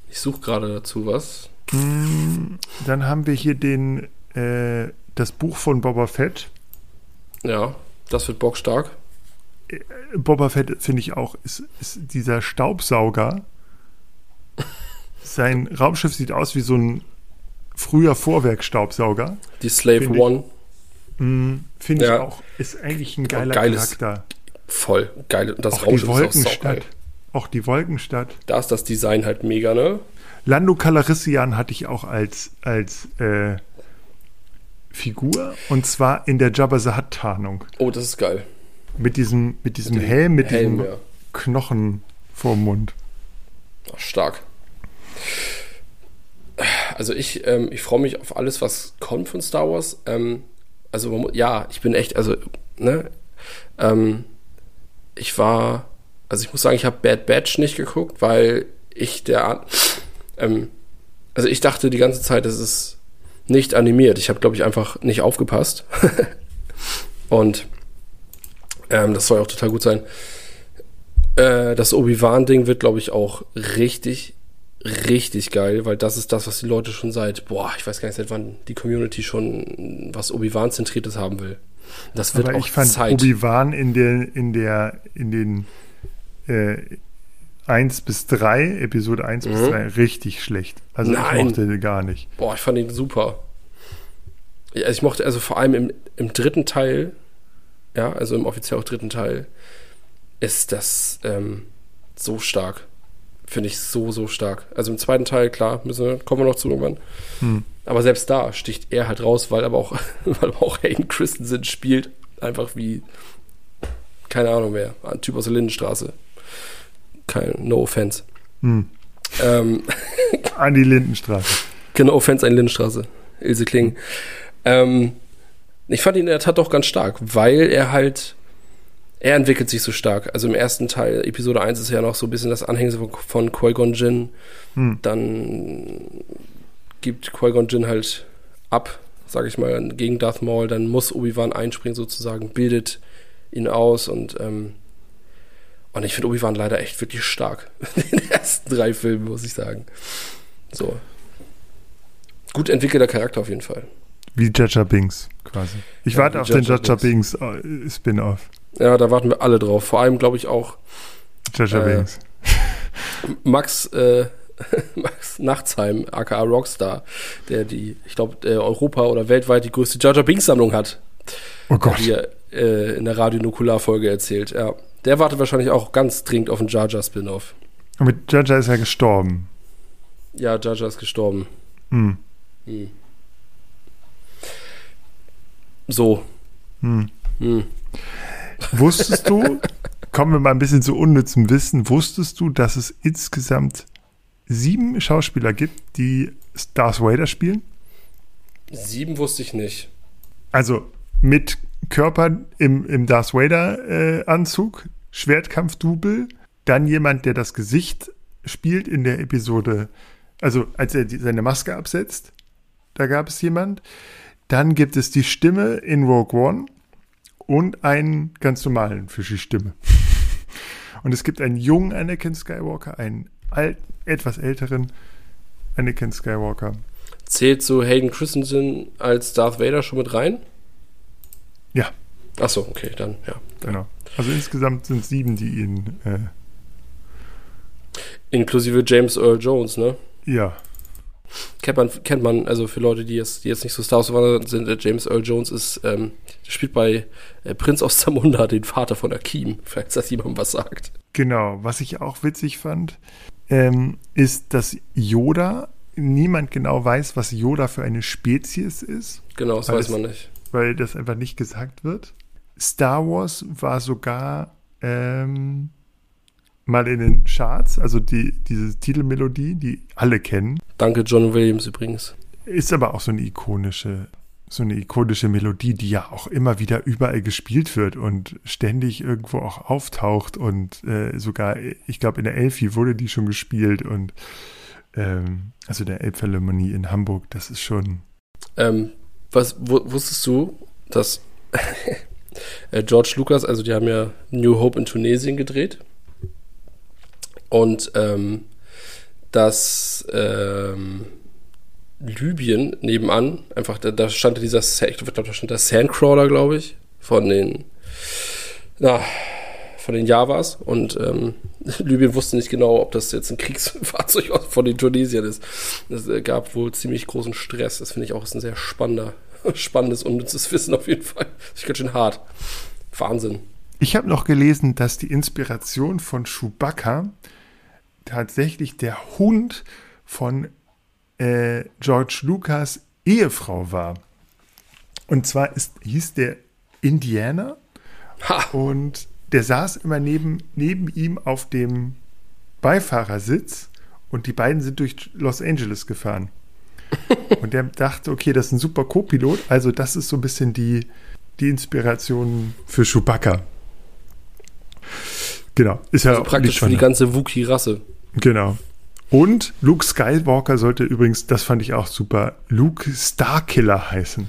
[SPEAKER 2] ich suche gerade dazu was.
[SPEAKER 1] Mm, dann haben wir hier den, äh, das Buch von Boba Fett.
[SPEAKER 2] Ja, das wird bockstark.
[SPEAKER 1] Äh, Boba Fett finde ich auch, ist, ist dieser Staubsauger. Sein Raumschiff sieht aus wie so ein früher Vorwerkstaubsauger.
[SPEAKER 2] Die Slave One.
[SPEAKER 1] Mm, finde ja. ich auch. Ist eigentlich ein geiler Geiles, Charakter.
[SPEAKER 2] Voll geil. Das
[SPEAKER 1] auch Raumschiff die Wolkenstadt. Ist auch, auch die Wolkenstadt.
[SPEAKER 2] Da ist das Design halt mega, ne?
[SPEAKER 1] Lando Calrissian hatte ich auch als, als äh, Figur und zwar in der Jabba the Hutt Tarnung.
[SPEAKER 2] Oh, das ist geil.
[SPEAKER 1] Mit diesem, mit diesem mit Helm, mit Helm, diesem ja. Knochen vorm Mund.
[SPEAKER 2] Ach, stark. Also ich, ähm, ich freue mich auf alles, was kommt von Star Wars. Ähm, also ja, ich bin echt, also, ne, ähm, ich war Also ich muss sagen, ich habe Bad Batch nicht geguckt, weil ich der, ähm, also ich dachte die ganze Zeit, es ist nicht animiert. Ich habe, glaube ich, einfach nicht aufgepasst. Und ähm, das soll auch total gut sein. Äh, das Obi-Wan-Ding wird, glaube ich, auch richtig, richtig geil, weil das ist das, was die Leute schon seit, boah, ich weiß gar nicht, seit wann die Community schon was Obi-Wan-Zentriertes haben will. Das wird
[SPEAKER 1] Aber
[SPEAKER 2] auch
[SPEAKER 1] ich fand. Obi-Wan in der, in der, in den äh, 1 bis 3, Episode 1 bis
[SPEAKER 2] Mhm.
[SPEAKER 1] 3, richtig schlecht. Also
[SPEAKER 2] Nein.
[SPEAKER 1] ich mochte den gar nicht.
[SPEAKER 2] Boah, ich fand ihn super. Ja, also ich mochte, also vor allem im, im dritten Teil, ja, also im offiziell auch dritten Teil, ist das ähm, so stark. Finde ich so, so stark. Also im zweiten Teil, klar, müssen wir, kommen wir noch zu irgendwann.
[SPEAKER 1] Hm.
[SPEAKER 2] Aber selbst da sticht er halt raus, weil aber auch, weil aber auch Hayden Christensen spielt einfach wie, keine Ahnung wer, ein Typ aus der Lindenstraße. Kein, no offense.
[SPEAKER 1] Hm.
[SPEAKER 2] Ähm,
[SPEAKER 1] An die Lindenstraße.
[SPEAKER 2] Keine Offense an Lindenstraße. Ilse Kling. Ähm, ich fand ihn in der Tat doch ganz stark, weil er halt, er entwickelt sich so stark. Also im ersten Teil, Episode 1 ist ja noch so ein bisschen das Anhängsel von, von Qui-Gon Jinn.
[SPEAKER 1] Hm.
[SPEAKER 2] Dann gibt Qui-Gon Jinn halt ab, sag ich mal, gegen Darth Maul. Dann muss Obi-Wan einspringen sozusagen, bildet ihn aus und ähm, und ich finde Obi-Wan leider echt wirklich stark. In den ersten drei Filmen, muss ich sagen. So. Gut entwickelter Charakter auf jeden Fall.
[SPEAKER 1] Wie Jaja Binks quasi. Ich
[SPEAKER 2] Ja,
[SPEAKER 1] warte auf den
[SPEAKER 2] Jar Jar
[SPEAKER 1] Jaja Binks äh, Spin-off.
[SPEAKER 2] Ja, da warten wir alle drauf. Vor allem, glaube ich, auch
[SPEAKER 1] Jaja
[SPEAKER 2] Äh,
[SPEAKER 1] Binks.
[SPEAKER 2] Max, äh, Max Nachtsheim, aka Rockstar, der die, ich glaube, Europa oder weltweit die größte Jar Jar Binks Sammlung hat.
[SPEAKER 1] Oh Gott.
[SPEAKER 2] Die er äh, in der Radio Nukular Folge erzählt. Ja. Der wartet wahrscheinlich auch ganz dringend auf einen Jar Jar Spin-off.
[SPEAKER 1] Und mit Jaja ist er gestorben.
[SPEAKER 2] Ja, Jar Jar ist gestorben.
[SPEAKER 1] Hm.
[SPEAKER 2] Hm. So.
[SPEAKER 1] Hm.
[SPEAKER 2] Hm.
[SPEAKER 1] Wusstest du, kommen wir mal ein bisschen zu unnützem Wissen, wusstest du, dass es insgesamt sieben Schauspieler gibt, die Darth Vader spielen?
[SPEAKER 2] Sieben wusste ich nicht.
[SPEAKER 1] Also mit Körper im, im Darth Vader-Anzug, Schwertkampfdouble, dann jemand, der das Gesicht spielt in der Episode, also als er die, seine Maske absetzt, da gab es jemand. Dann gibt es die Stimme in Rogue One und einen ganz normalen für die Stimme. Und es gibt einen jungen Anakin Skywalker, einen alt, etwas älteren Anakin Skywalker.
[SPEAKER 2] Zählt so Hayden Christensen als Darth Vader schon mit rein?
[SPEAKER 1] Ja,
[SPEAKER 2] Achso, okay, dann, ja.
[SPEAKER 1] genau. Also insgesamt sind sieben, die ihn, äh,
[SPEAKER 2] Inklusive James Earl Jones, ne?
[SPEAKER 1] ja,
[SPEAKER 2] Kennt man, kennt man, also für Leute, die jetzt, die jetzt nicht so Star Wars verwandert sind, äh, James Earl Jones ist, ähm, spielt bei äh, Prinz aus Zamunda, den Vater von Akeem, falls das jemandem was sagt.
[SPEAKER 1] Genau, was ich auch witzig fand, ähm, ist, dass Yoda, niemand genau weiß, was Yoda für eine Spezies ist,
[SPEAKER 2] Genau, das weiß
[SPEAKER 1] es-
[SPEAKER 2] man nicht.
[SPEAKER 1] Weil das einfach nicht gesagt wird. Star Wars war sogar ähm, mal in den Charts, also die, diese Titelmelodie, die alle kennen,
[SPEAKER 2] Danke, John Williams übrigens.
[SPEAKER 1] ist aber auch so eine ikonische, so eine ikonische Melodie, die ja auch immer wieder überall gespielt wird und ständig irgendwo auch auftaucht und äh, sogar, ich glaube, in der Elfi wurde die schon gespielt und ähm, also der Elbphilharmonie in Hamburg, das ist schon,
[SPEAKER 2] Ähm, was wu- wusstest du, dass äh, George Lucas, also die haben ja New Hope in Tunesien gedreht und ähm, dass ähm, Libyen nebenan einfach da, da stand dieser ich glaube da stand der Sandcrawler glaube ich von den na von den Javas und ähm, Libyen wusste nicht genau, ob das jetzt ein Kriegsfahrzeug von den Tunesiern ist. Es äh, gab wohl ziemlich großen Stress. Das finde ich auch ist ein sehr spannender, spannendes, unnützes Wissen auf jeden Fall. Das ist ganz schön hart. Wahnsinn.
[SPEAKER 1] Ich habe noch gelesen, dass die Inspiration von Chewbacca tatsächlich der Hund von äh, George Lucas Ehefrau war. Und zwar ist, hieß der Indiana
[SPEAKER 2] Ha!
[SPEAKER 1] und der saß immer neben, neben ihm auf dem Beifahrersitz und die beiden sind durch Los Angeles gefahren. Und der dachte, okay, das ist ein super Co-Pilot, also das ist so ein bisschen die, die Inspiration für Chewbacca. Genau. Ist ja
[SPEAKER 2] Also praktisch für die ganze Wookie-Rasse.
[SPEAKER 1] Genau. Und Luke Skywalker sollte übrigens, das fand ich auch super, Luke Starkiller heißen.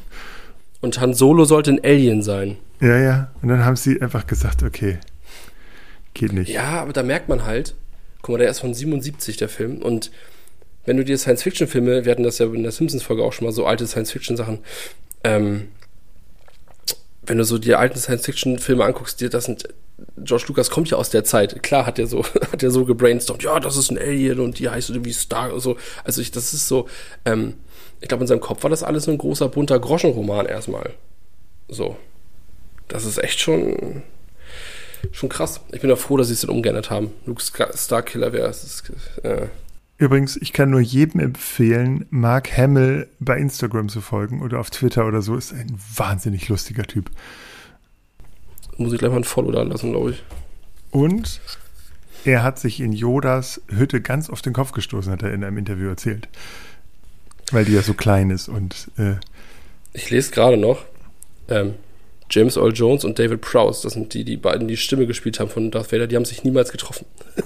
[SPEAKER 2] Und Han Solo sollte ein Alien sein.
[SPEAKER 1] Ja, ja. Und dann haben sie einfach gesagt, okay, geht nicht.
[SPEAKER 2] Ja, aber da merkt man halt, guck mal, der ist von 77, der Film. Und wenn du dir Science-Fiction-Filme, wir hatten das ja in der Simpsons-Folge auch schon mal, so alte Science-Fiction-Sachen, ähm, wenn du so die alten Science-Fiction-Filme anguckst, dir das sind, George Lucas kommt ja aus der Zeit. Klar hat er so, hat er so gebrainstormt, ja, das ist ein Alien und die heißt irgendwie Star und so. Also ich, das ist so, ähm, ich glaube, in seinem Kopf war das alles so ein großer, bunter Groschenroman erstmal. So. Das ist echt schon, schon krass. Ich bin auch froh, dass sie es dann umgeändert haben. Luke Star- Starkiller wäre es. Äh,
[SPEAKER 1] Übrigens, ich kann nur jedem empfehlen, Mark Hamill bei Instagram zu folgen oder auf Twitter oder so. Ist ein wahnsinnig lustiger Typ.
[SPEAKER 2] muss ich gleich mal ein Follow da lassen, glaube ich.
[SPEAKER 1] Und er hat sich in Yodas Hütte ganz auf den Kopf gestoßen, hat er in einem Interview erzählt. Weil die ja so klein ist und äh,
[SPEAKER 2] Ich lese gerade noch, ähm, James Earl Jones und David Prowse, das sind die, die beiden die Stimme gespielt haben von Darth Vader, die haben sich niemals getroffen.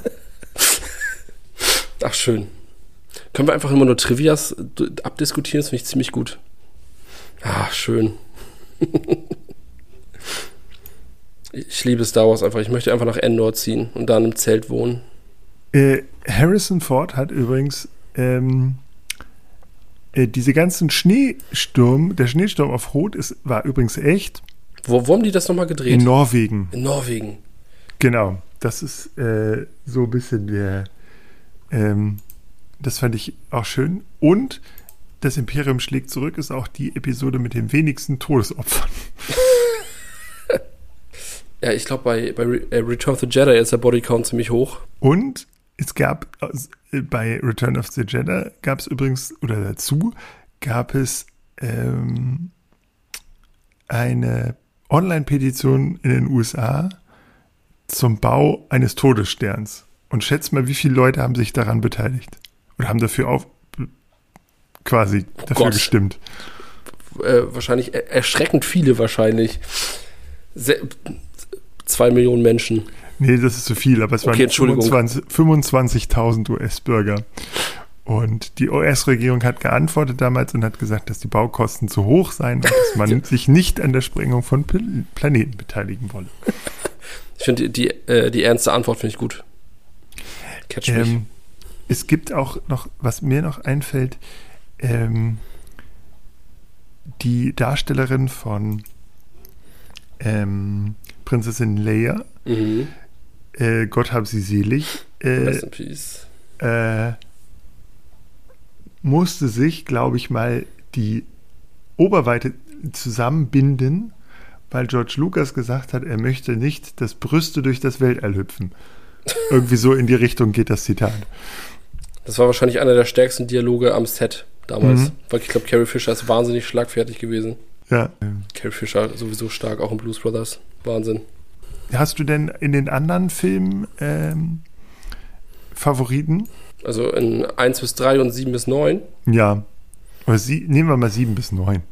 [SPEAKER 2] Ach, schön. Können wir einfach immer nur Trivias abdiskutieren? Das finde ich ziemlich gut. Ach, schön. ich liebe Star Wars einfach. Ich möchte einfach nach Endor ziehen und da in einem Zelt wohnen.
[SPEAKER 1] Äh, Harrison Ford hat übrigens ähm, äh, diese ganzen Schneesturm, der Schneesturm auf Rot ist, war übrigens echt
[SPEAKER 2] Wo, wo haben die das nochmal gedreht?
[SPEAKER 1] in Norwegen.
[SPEAKER 2] in Norwegen.
[SPEAKER 1] Genau. Das ist äh, so ein bisschen der, ähm, das fand ich auch schön. Und das Imperium schlägt zurück ist auch die Episode mit den wenigsten Todesopfern.
[SPEAKER 2] Ja, ich glaube, bei, bei äh, Return of the Jedi ist der Bodycount ziemlich hoch.
[SPEAKER 1] Und es gab äh, bei Return of the Jedi gab es übrigens, oder dazu gab es ähm, eine Online-Petition in den USA zum Bau eines Todessterns. Und schätzt mal, wie viele Leute haben sich daran beteiligt? Oder haben dafür auf quasi dafür
[SPEAKER 2] Gott.
[SPEAKER 1] gestimmt.
[SPEAKER 2] Äh, wahrscheinlich er erschreckend viele wahrscheinlich. Se zwei Millionen Menschen.
[SPEAKER 1] Nee, das ist zu viel, aber es
[SPEAKER 2] Okay,
[SPEAKER 1] waren
[SPEAKER 2] Entschuldigung.
[SPEAKER 1] 25 25.000 US-Bürger. Und die US-Regierung hat geantwortet damals und hat gesagt, dass die Baukosten zu hoch seien und dass man sich nicht an der Sprengung von Pl- Planeten beteiligen wolle.
[SPEAKER 2] Ich finde die, äh, die ernste Antwort finde ich gut. Catch mich.
[SPEAKER 1] Ähm, es gibt auch noch, was mir noch einfällt, ähm, die Darstellerin von ähm, Prinzessin Leia,
[SPEAKER 2] Mhm.
[SPEAKER 1] Äh, Gott hab sie selig, äh,
[SPEAKER 2] Rest in Peace.
[SPEAKER 1] äh, musste sich, glaube ich mal, die Oberweite zusammenbinden, weil George Lucas gesagt hat, er möchte nicht, dass Brüste durch das Weltall hüpfen. Irgendwie so in die Richtung geht das Zitat.
[SPEAKER 2] Das war wahrscheinlich einer der stärksten Dialoge am Set damals.
[SPEAKER 1] Mhm.
[SPEAKER 2] Weil ich glaube, Carrie Fisher ist wahnsinnig schlagfertig gewesen.
[SPEAKER 1] Ja.
[SPEAKER 2] Carrie Fisher sowieso stark, auch in Blues Brothers. Wahnsinn.
[SPEAKER 1] Hast du denn in den anderen Filmen ähm, Favoriten?
[SPEAKER 2] Also in 1 bis 3 und 7 bis 9.
[SPEAKER 1] Ja. Oder sie, nehmen wir mal sieben bis neun.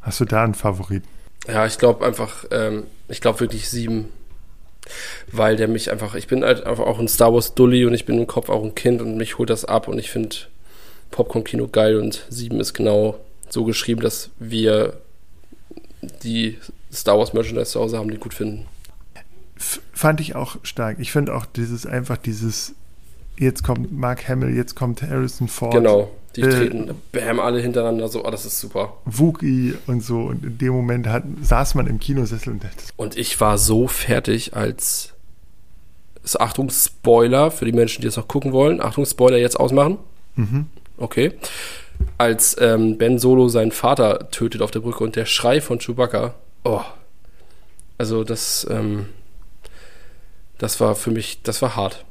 [SPEAKER 1] Hast du da einen Favoriten?
[SPEAKER 2] Ja, ich glaube einfach, ähm, ich glaube wirklich 7. Weil der mich einfach, ich bin halt einfach auch ein Star Wars Dully und ich bin im Kopf auch ein Kind und mich holt das ab und ich finde Popcorn-Kino geil und 7 ist genau so geschrieben, dass wir die Star Wars Merchandise zu Hause haben, die gut finden.
[SPEAKER 1] Fand ich auch stark. Ich finde auch dieses einfach dieses jetzt kommt Mark Hamill, jetzt kommt Harrison Ford,
[SPEAKER 2] Genau, die
[SPEAKER 1] äh,
[SPEAKER 2] treten bam alle hintereinander so, oh, das ist super.
[SPEAKER 1] Wookie und so. Und in dem Moment hat, saß man im Kinosessel und
[SPEAKER 2] Und ich war so fertig, als das Achtung Spoiler für die Menschen, die es noch gucken wollen. Achtung Spoiler jetzt ausmachen.
[SPEAKER 1] mhm.
[SPEAKER 2] Okay. Als ähm, Ben Solo seinen Vater tötet auf der Brücke und der Schrei von Chewbacca. Oh. Also das, ähm, das war für mich, das war hart.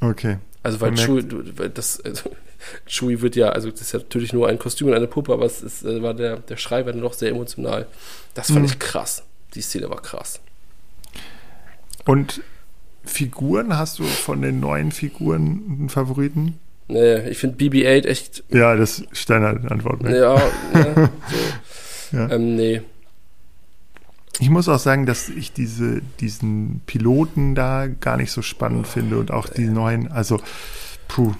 [SPEAKER 1] okay.
[SPEAKER 2] Also weil Chewie, das, also, Chewie wird ja, also das ist ja natürlich nur ein Kostüm und eine Puppe, aber es ist, äh, war der, der Schrei war dann doch sehr emotional. Das fand
[SPEAKER 1] Mhm.
[SPEAKER 2] ich krass. Die Szene war krass.
[SPEAKER 1] Und Figuren, hast du von den neuen Figuren einen Favoriten?
[SPEAKER 2] Nee, ich finde BB-8 echt
[SPEAKER 1] Ja, das ist Standardantwort. Ne?
[SPEAKER 2] Ja, ne, so.
[SPEAKER 1] Ja.
[SPEAKER 2] Ähm, nee.
[SPEAKER 1] Ich muss auch sagen, dass ich diese, diesen Piloten da gar nicht so spannend finde und auch die neuen, also, puh.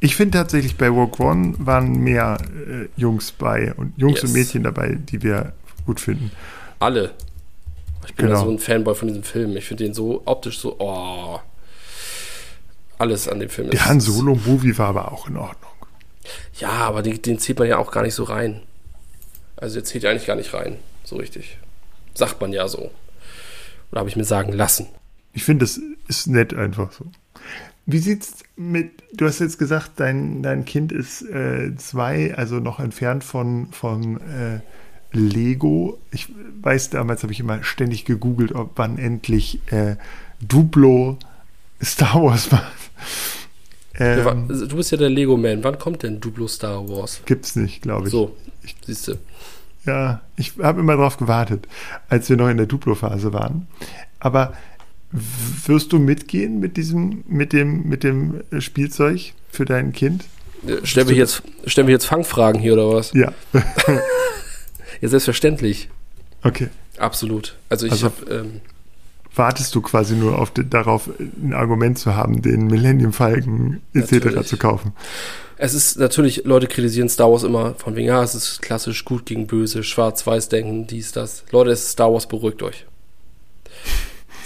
[SPEAKER 1] Ich finde tatsächlich bei Rogue One waren mehr äh, Jungs bei und Jungs yes. und Mädchen dabei, die wir gut finden.
[SPEAKER 2] Alle. Ich bin genau. ja so ein Fanboy von diesem Film. Ich finde den so optisch so, oh. Alles an dem Film
[SPEAKER 1] ist. Der Han Solo-Movie war aber auch in Ordnung.
[SPEAKER 2] Ja, aber den, den zieht man ja auch gar nicht so rein. Also der zieht ja eigentlich gar nicht rein, so richtig. Sagt man ja so. Oder habe ich mir sagen lassen.
[SPEAKER 1] Ich finde, das ist nett einfach so. Wie sieht's mit, du hast jetzt gesagt, dein, dein Kind ist äh, zwei, also noch entfernt von, von äh, Lego. Ich weiß, damals habe ich immer ständig gegoogelt, ob wann endlich äh, Duplo Star Wars war.
[SPEAKER 2] Ähm, du bist ja der Lego-Man. Wann kommt denn Duplo Star Wars?
[SPEAKER 1] Gibt's nicht, glaube ich.
[SPEAKER 2] So, siehst du.
[SPEAKER 1] Ja, ich habe immer darauf gewartet, als wir noch in der Duplo-Phase waren. Aber wirst du mitgehen mit diesem, mit dem, mit dem Spielzeug für dein Kind?
[SPEAKER 2] Stellen wir jetzt, stellen wir jetzt Fangfragen hier oder was?
[SPEAKER 1] Ja.
[SPEAKER 2] ja, selbstverständlich.
[SPEAKER 1] Okay.
[SPEAKER 2] Absolut. Also ich also, habe. Ähm,
[SPEAKER 1] wartest du quasi nur auf darauf, ein Argument zu haben, den Millennium Falcon etc. Zu kaufen?
[SPEAKER 2] Es ist natürlich, Leute kritisieren Star Wars immer von wegen, ja, es ist klassisch gut gegen böse, schwarz-weiß denken, dies, das. Leute, es ist Star Wars, beruhigt euch.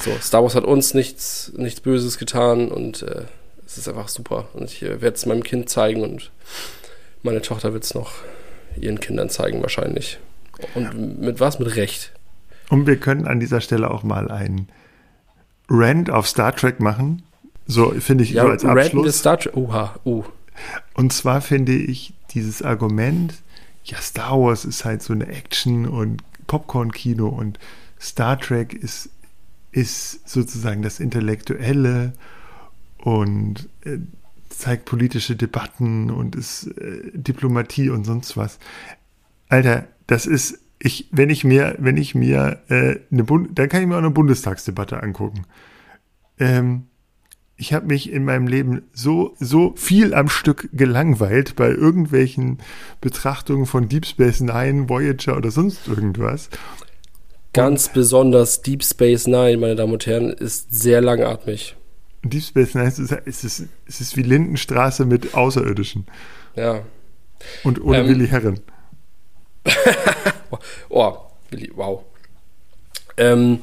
[SPEAKER 2] So, Star Wars hat uns nichts, nichts Böses getan und äh, es ist einfach super. Und ich äh, werde es meinem Kind zeigen und meine Tochter wird es noch ihren Kindern zeigen wahrscheinlich. Und mit was? Mit Recht.
[SPEAKER 1] Und wir können an dieser Stelle auch mal einen Rant auf Star Trek machen. So finde ich ja, so als Abschluss. Rant
[SPEAKER 2] Star Trek. Oha, uh.
[SPEAKER 1] Und zwar finde ich dieses Argument, ja, Star Wars ist halt so eine Action und Popcorn-Kino und Star Trek ist, ist sozusagen das Intellektuelle und äh, zeigt politische Debatten und ist äh, Diplomatie und sonst was. Alter, das ist ich, wenn ich mir, wenn ich mir äh, eine Bund dann kann ich mir auch eine Bundestagsdebatte angucken. Ähm, ich habe mich in meinem Leben so, so viel am Stück gelangweilt bei irgendwelchen Betrachtungen von Deep Space Nine, Voyager oder sonst irgendwas.
[SPEAKER 2] Ganz und besonders Deep Space Nine, meine Damen und Herren, ist sehr langatmig.
[SPEAKER 1] Deep Space Nine ist, ist, ist, ist, wie Lindenstraße mit Außerirdischen.
[SPEAKER 2] Ja.
[SPEAKER 1] Und ohne ähm, Willi Herren.
[SPEAKER 2] oh, Willi, wow. Ähm,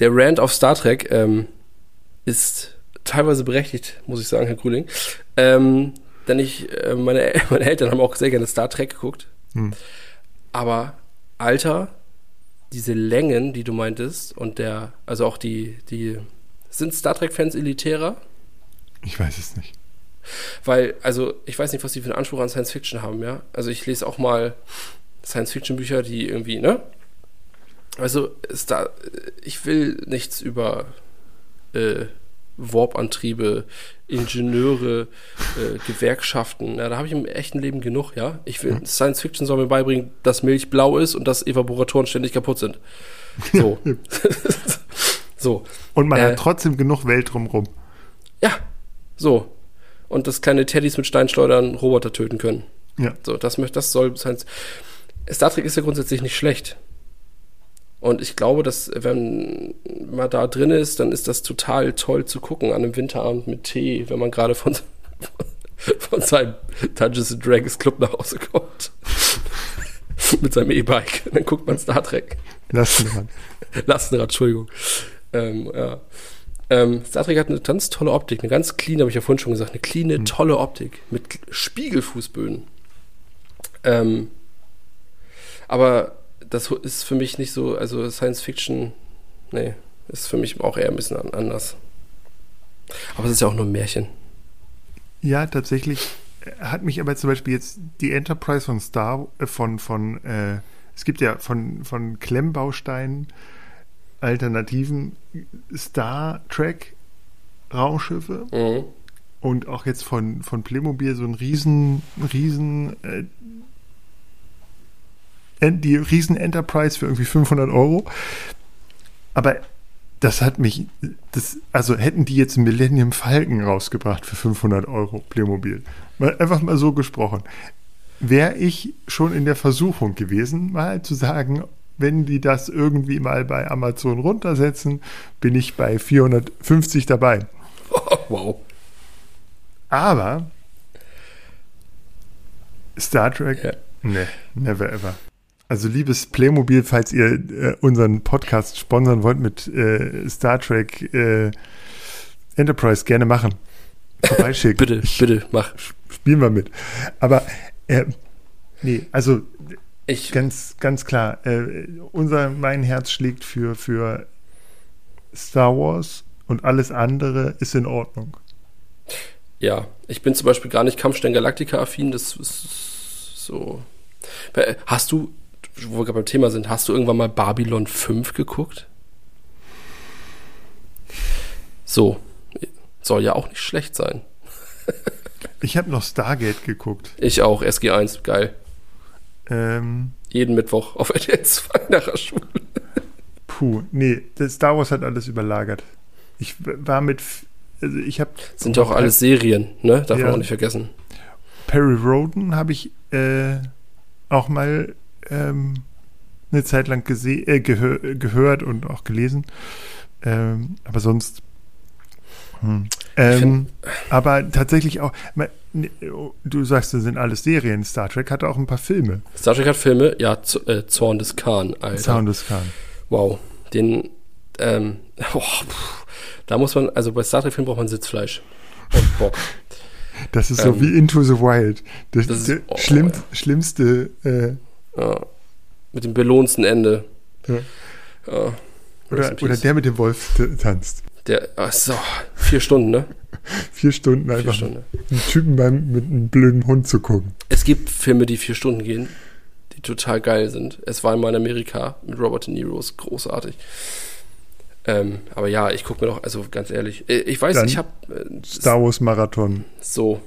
[SPEAKER 2] der Rant auf Star Trek ähm, ist teilweise berechtigt, muss ich sagen, Herr Grüling. Ähm, denn ich, äh, meine, meine Eltern haben auch sehr gerne Star Trek geguckt. Hm. Aber, Alter, diese Längen, die du meintest, und der, also auch die, die, sind Star Trek-Fans elitärer?
[SPEAKER 1] Ich weiß es nicht.
[SPEAKER 2] Weil, also, ich weiß nicht, was die für einen Anspruch an Science Fiction haben, ja. Also, ich lese auch mal Science-Fiction-Bücher, die irgendwie, ne? Also, da, ich will nichts über äh, Warp-Antriebe, Ingenieure, äh, Gewerkschaften. Ja, da habe ich im echten Leben genug, ja. Ich will, mhm. Science Fiction soll mir beibringen, dass Milch blau ist und dass Evaporatoren ständig kaputt sind. So. so.
[SPEAKER 1] Und man äh, hat trotzdem genug Welt drumrum.
[SPEAKER 2] Ja, so. Und dass kleine Teddys mit Steinschleudern Roboter töten können.
[SPEAKER 1] Ja.
[SPEAKER 2] So, das, das soll Science. Star Trek ist ja grundsätzlich nicht schlecht. Und ich glaube, dass wenn man da drin ist, dann ist das total toll zu gucken an einem Winterabend mit Tee, wenn man gerade von, von seinem Dungeons Dragons Club nach Hause kommt. mit seinem E-Bike. Dann guckt man Star Trek.
[SPEAKER 1] Lastenrad.
[SPEAKER 2] Lastenrad, Entschuldigung. Ähm, ja. Ähm, Star Trek hat eine ganz tolle Optik, eine ganz clean, habe ich ja vorhin schon gesagt, eine clean, mhm. tolle Optik mit Spiegelfußböden. Ähm, aber das ist für mich nicht so, also Science Fiction, nee, ist für mich auch eher ein bisschen anders. Aber es ist ja auch nur ein Märchen.
[SPEAKER 1] Ja, tatsächlich hat mich aber zum Beispiel jetzt die Enterprise von Star, äh, von, von, äh, es gibt ja von, von Klemmbausteinen alternativen Star Trek Raumschiffe. Mhm. Und auch jetzt von, von Playmobil so ein riesen, riesen äh, die riesen Enterprise für irgendwie 500 Euro. Aber das hat mich, das, also hätten die jetzt Millennium Falcon rausgebracht für 500 Euro Playmobil. Mal, einfach mal so gesprochen. Wäre ich schon in der Versuchung gewesen, mal zu sagen, wenn die das irgendwie mal bei Amazon runtersetzen, bin ich bei 450 dabei.
[SPEAKER 2] Wow.
[SPEAKER 1] Aber Star Trek,
[SPEAKER 2] Ja.
[SPEAKER 1] ne, never ever. Also liebes Playmobil, falls ihr äh, unseren Podcast sponsern wollt mit äh, Star Trek äh, Enterprise, gerne machen. Vorbeischicken.
[SPEAKER 2] Bitte, bitte, mach.
[SPEAKER 1] Spielen wir mit. Aber äh, nee, also
[SPEAKER 2] Ich,
[SPEAKER 1] ganz, ganz klar, äh, unser, mein Herz schlägt für, für Star Wars und alles andere ist in Ordnung.
[SPEAKER 2] ja, ich bin zum Beispiel gar nicht Kampfstern Galactica affin, das ist so. Hast du, wo wir gerade beim Thema sind, hast du irgendwann mal Babylon 5 geguckt? So, soll ja auch nicht schlecht sein.
[SPEAKER 1] Ich habe noch Stargate geguckt.
[SPEAKER 2] Ich auch, SG1, geil.
[SPEAKER 1] Ähm,
[SPEAKER 2] Jeden Mittwoch auf RTL 2 nach der Schule.
[SPEAKER 1] puh, nee, Star Wars hat alles überlagert. Ich war mit, also ich habe
[SPEAKER 2] Sind ja auch alles Serien, ne? Darf
[SPEAKER 1] Ja.
[SPEAKER 2] man auch nicht vergessen.
[SPEAKER 1] Perry Roden habe ich äh, auch mal ähm, eine Zeit lang gese äh, gehör gehört und auch gelesen. Ähm, aber sonst. Hm. Ähm, aber tatsächlich auch. ne, Du sagst, das sind alles Serien. Star Trek hatte auch ein paar Filme.
[SPEAKER 2] Star Trek hat Filme, ja, Z äh, Zorn des Khan, Alter.
[SPEAKER 1] Sound des Khan.
[SPEAKER 2] Wow, den, ähm, oh, da muss man, also bei Star Trek-Filmen braucht man Sitzfleisch und Bock.
[SPEAKER 1] Das ist so
[SPEAKER 2] Ähm,
[SPEAKER 1] wie Into the Wild. Das,
[SPEAKER 2] das ist-
[SPEAKER 1] der
[SPEAKER 2] oh,
[SPEAKER 1] schlimm,
[SPEAKER 2] ja.
[SPEAKER 1] schlimmste. Äh,
[SPEAKER 2] Ja, mit dem belohnsten Ende.
[SPEAKER 1] Ja.
[SPEAKER 2] Ja,
[SPEAKER 1] oder, oder der mit dem Wolf tanzt.
[SPEAKER 2] Der, ach so, vier Stunden, ne?
[SPEAKER 1] Vier Stunden
[SPEAKER 2] Vier
[SPEAKER 1] einfach
[SPEAKER 2] Stunden.
[SPEAKER 1] einen Typen beim, mit einem blöden Hund zu gucken.
[SPEAKER 2] Es gibt Filme, die vier Stunden gehen, die total geil sind. Es war einmal in Amerika mit Robert De Niro, ist großartig. Ähm, aber ja, ich gucke mir doch, also ganz ehrlich, äh, ich weiß,
[SPEAKER 1] Dann
[SPEAKER 2] ich habe äh,
[SPEAKER 1] Star Wars Marathon.
[SPEAKER 2] so.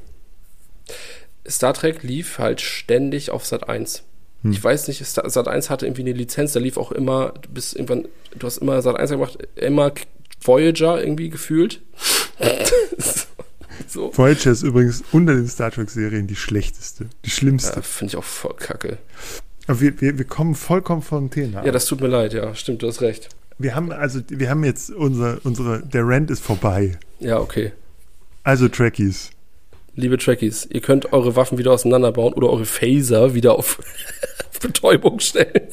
[SPEAKER 2] Star Trek lief halt ständig auf Sat 1.
[SPEAKER 1] Hm.
[SPEAKER 2] Ich weiß nicht, Sat 1 hatte irgendwie eine Lizenz, da lief auch immer, du bist irgendwann, du hast immer Sat 1 gemacht, immer Voyager irgendwie gefühlt. so.
[SPEAKER 1] Voyager ist übrigens unter den Star Trek-Serien die schlechteste, die schlimmste.
[SPEAKER 2] Ja, Finde ich auch voll kacke.
[SPEAKER 1] Aber wir, wir, wir kommen vollkommen vom Thema.
[SPEAKER 2] Ja, das tut mir leid, ja, stimmt, du hast recht.
[SPEAKER 1] wir haben also, wir haben jetzt unser, unsere, der Rant ist vorbei.
[SPEAKER 2] Ja, okay.
[SPEAKER 1] Also Trekkies.
[SPEAKER 2] Liebe Trekkies, ihr könnt eure Waffen wieder auseinanderbauen oder eure Phaser wieder auf, Betäubung stellen.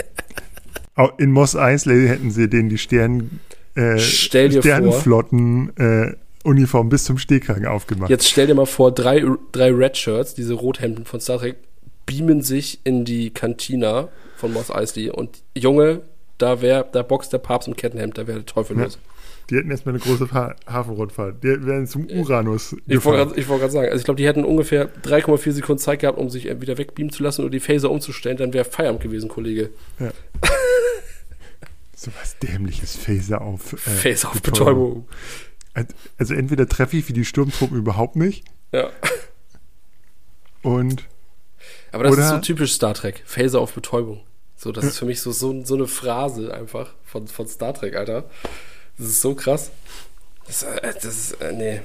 [SPEAKER 1] In Moss Eisley hätten sie denen die Stern, äh, Sternenflotten äh, Uniform bis zum Stehkragen aufgemacht.
[SPEAKER 2] Jetzt stell dir mal vor, drei, drei Red Shirts, diese Rothemden von Star Trek, beamen sich in die Kantina von Moss Eisley und Junge, da wär, da boxt der Papst im Kettenhemd, da wäre der Teufel
[SPEAKER 1] Ja.
[SPEAKER 2] los.
[SPEAKER 1] Die hätten erstmal eine große Fa Hafenrundfahrt. Die wären zum Uranus
[SPEAKER 2] Ich wollte gerade sagen, also ich glaube, die hätten ungefähr 3,4 Sekunden Zeit gehabt, um sich wieder wegbeamen zu lassen oder die Phaser umzustellen, dann wäre Feierabend gewesen, Kollege.
[SPEAKER 1] So was dämliches Phaser auf. Äh,
[SPEAKER 2] Phaser auf Betäubung.
[SPEAKER 1] Also entweder treffe ich wie die Sturmtruppen überhaupt nicht
[SPEAKER 2] Ja.
[SPEAKER 1] und
[SPEAKER 2] Aber das ist so typisch Star Trek. Phaser auf Betäubung. So, das ist für mich so, so, so eine Phrase einfach von, von Star Trek, Alter. Das ist so krass. Das, äh, das ist, äh, nee.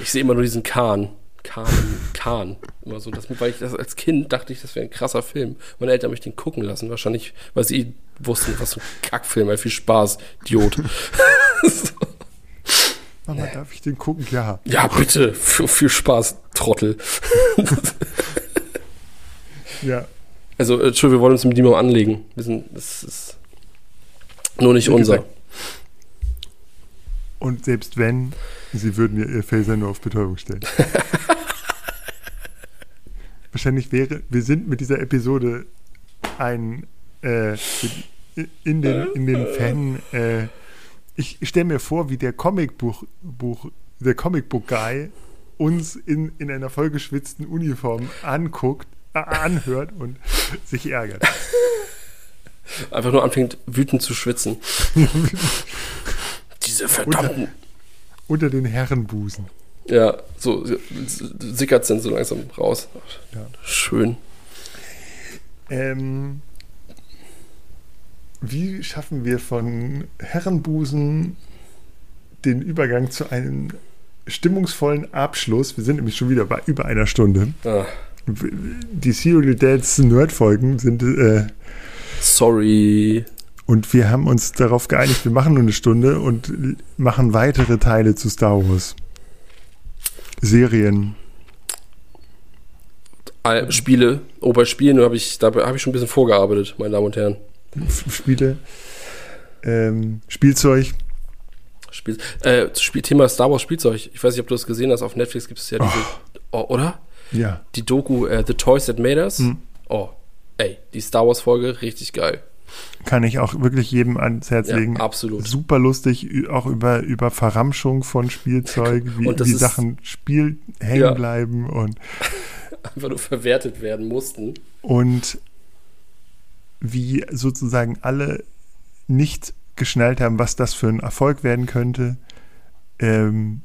[SPEAKER 2] Ich sehe immer nur diesen Kahn. Kahn, Kahn. Immer so. Das, weil ich das als Kind dachte ich, das wäre ein krasser Film. Meine Eltern haben mich den gucken lassen. Wahrscheinlich, weil sie wussten, was für ein Kackfilm. Ey, viel Spaß, Idiot. so.
[SPEAKER 1] Mama, darf ich den gucken? Ja.
[SPEAKER 2] Ja, bitte. F viel Spaß, Trottel.
[SPEAKER 1] Ja.
[SPEAKER 2] Also, äh, Entschuldigung, wir wollen uns mit niemandem anlegen. Wir sind, das ist nur nicht unser.
[SPEAKER 1] Und selbst wenn, sie würden ihr, ihr Phaser nur auf Betäubung stellen. Wahrscheinlich wäre, wir sind mit dieser Episode ein äh, in den, in den Fan. Äh, ich stelle mir vor, wie der Comicbuch, Buch, der Comicbook Guy uns in, in einer vollgeschwitzten Uniform anguckt, äh, anhört und sich ärgert.
[SPEAKER 2] Einfach nur anfängt, wütend zu schwitzen. Diese verdammten.
[SPEAKER 1] Unter den Herrenbusen.
[SPEAKER 2] Ja, so sickert sind so langsam raus.
[SPEAKER 1] Ja.
[SPEAKER 2] Schön.
[SPEAKER 1] Ähm, wie schaffen wir von Herrenbusen den Übergang zu einem stimmungsvollen Abschluss? Wir sind nämlich schon wieder bei über einer Stunde.
[SPEAKER 2] Ah,
[SPEAKER 1] Die Serial Dads Nerd-Folgen sind äh,
[SPEAKER 2] Sorry.
[SPEAKER 1] Und wir haben uns darauf geeinigt, wir machen nur eine Stunde und machen weitere Teile zu Star Wars. Serien.
[SPEAKER 2] All- Spiele. Oh, bei Spielen habe ich, da habe ich schon ein bisschen vorgearbeitet, meine Damen und Herren.
[SPEAKER 1] Spiele, ähm, Spielzeug.
[SPEAKER 2] Spiel, äh, Spiel, Thema Star Wars Spielzeug. Ich weiß nicht, ob du das gesehen hast. Auf Netflix gibt es ja diese, oh, oder?
[SPEAKER 1] Ja.
[SPEAKER 2] Die Doku äh, The Toys That Made Us.
[SPEAKER 1] Hm.
[SPEAKER 2] Oh, ey, die Star Wars Folge, richtig geil.
[SPEAKER 1] Kann ich auch wirklich jedem ans Herz
[SPEAKER 2] Ja,
[SPEAKER 1] legen.
[SPEAKER 2] absolut.
[SPEAKER 1] Super lustig, auch über, über Verramschung von Spielzeug, wie, wie
[SPEAKER 2] ist-
[SPEAKER 1] Sachen Spiel hängen
[SPEAKER 2] Ja.
[SPEAKER 1] bleiben und,
[SPEAKER 2] Einfach nur verwertet werden mussten.
[SPEAKER 1] und wie sozusagen alle nicht geschnallt haben, was das für ein Erfolg werden könnte. Ähm,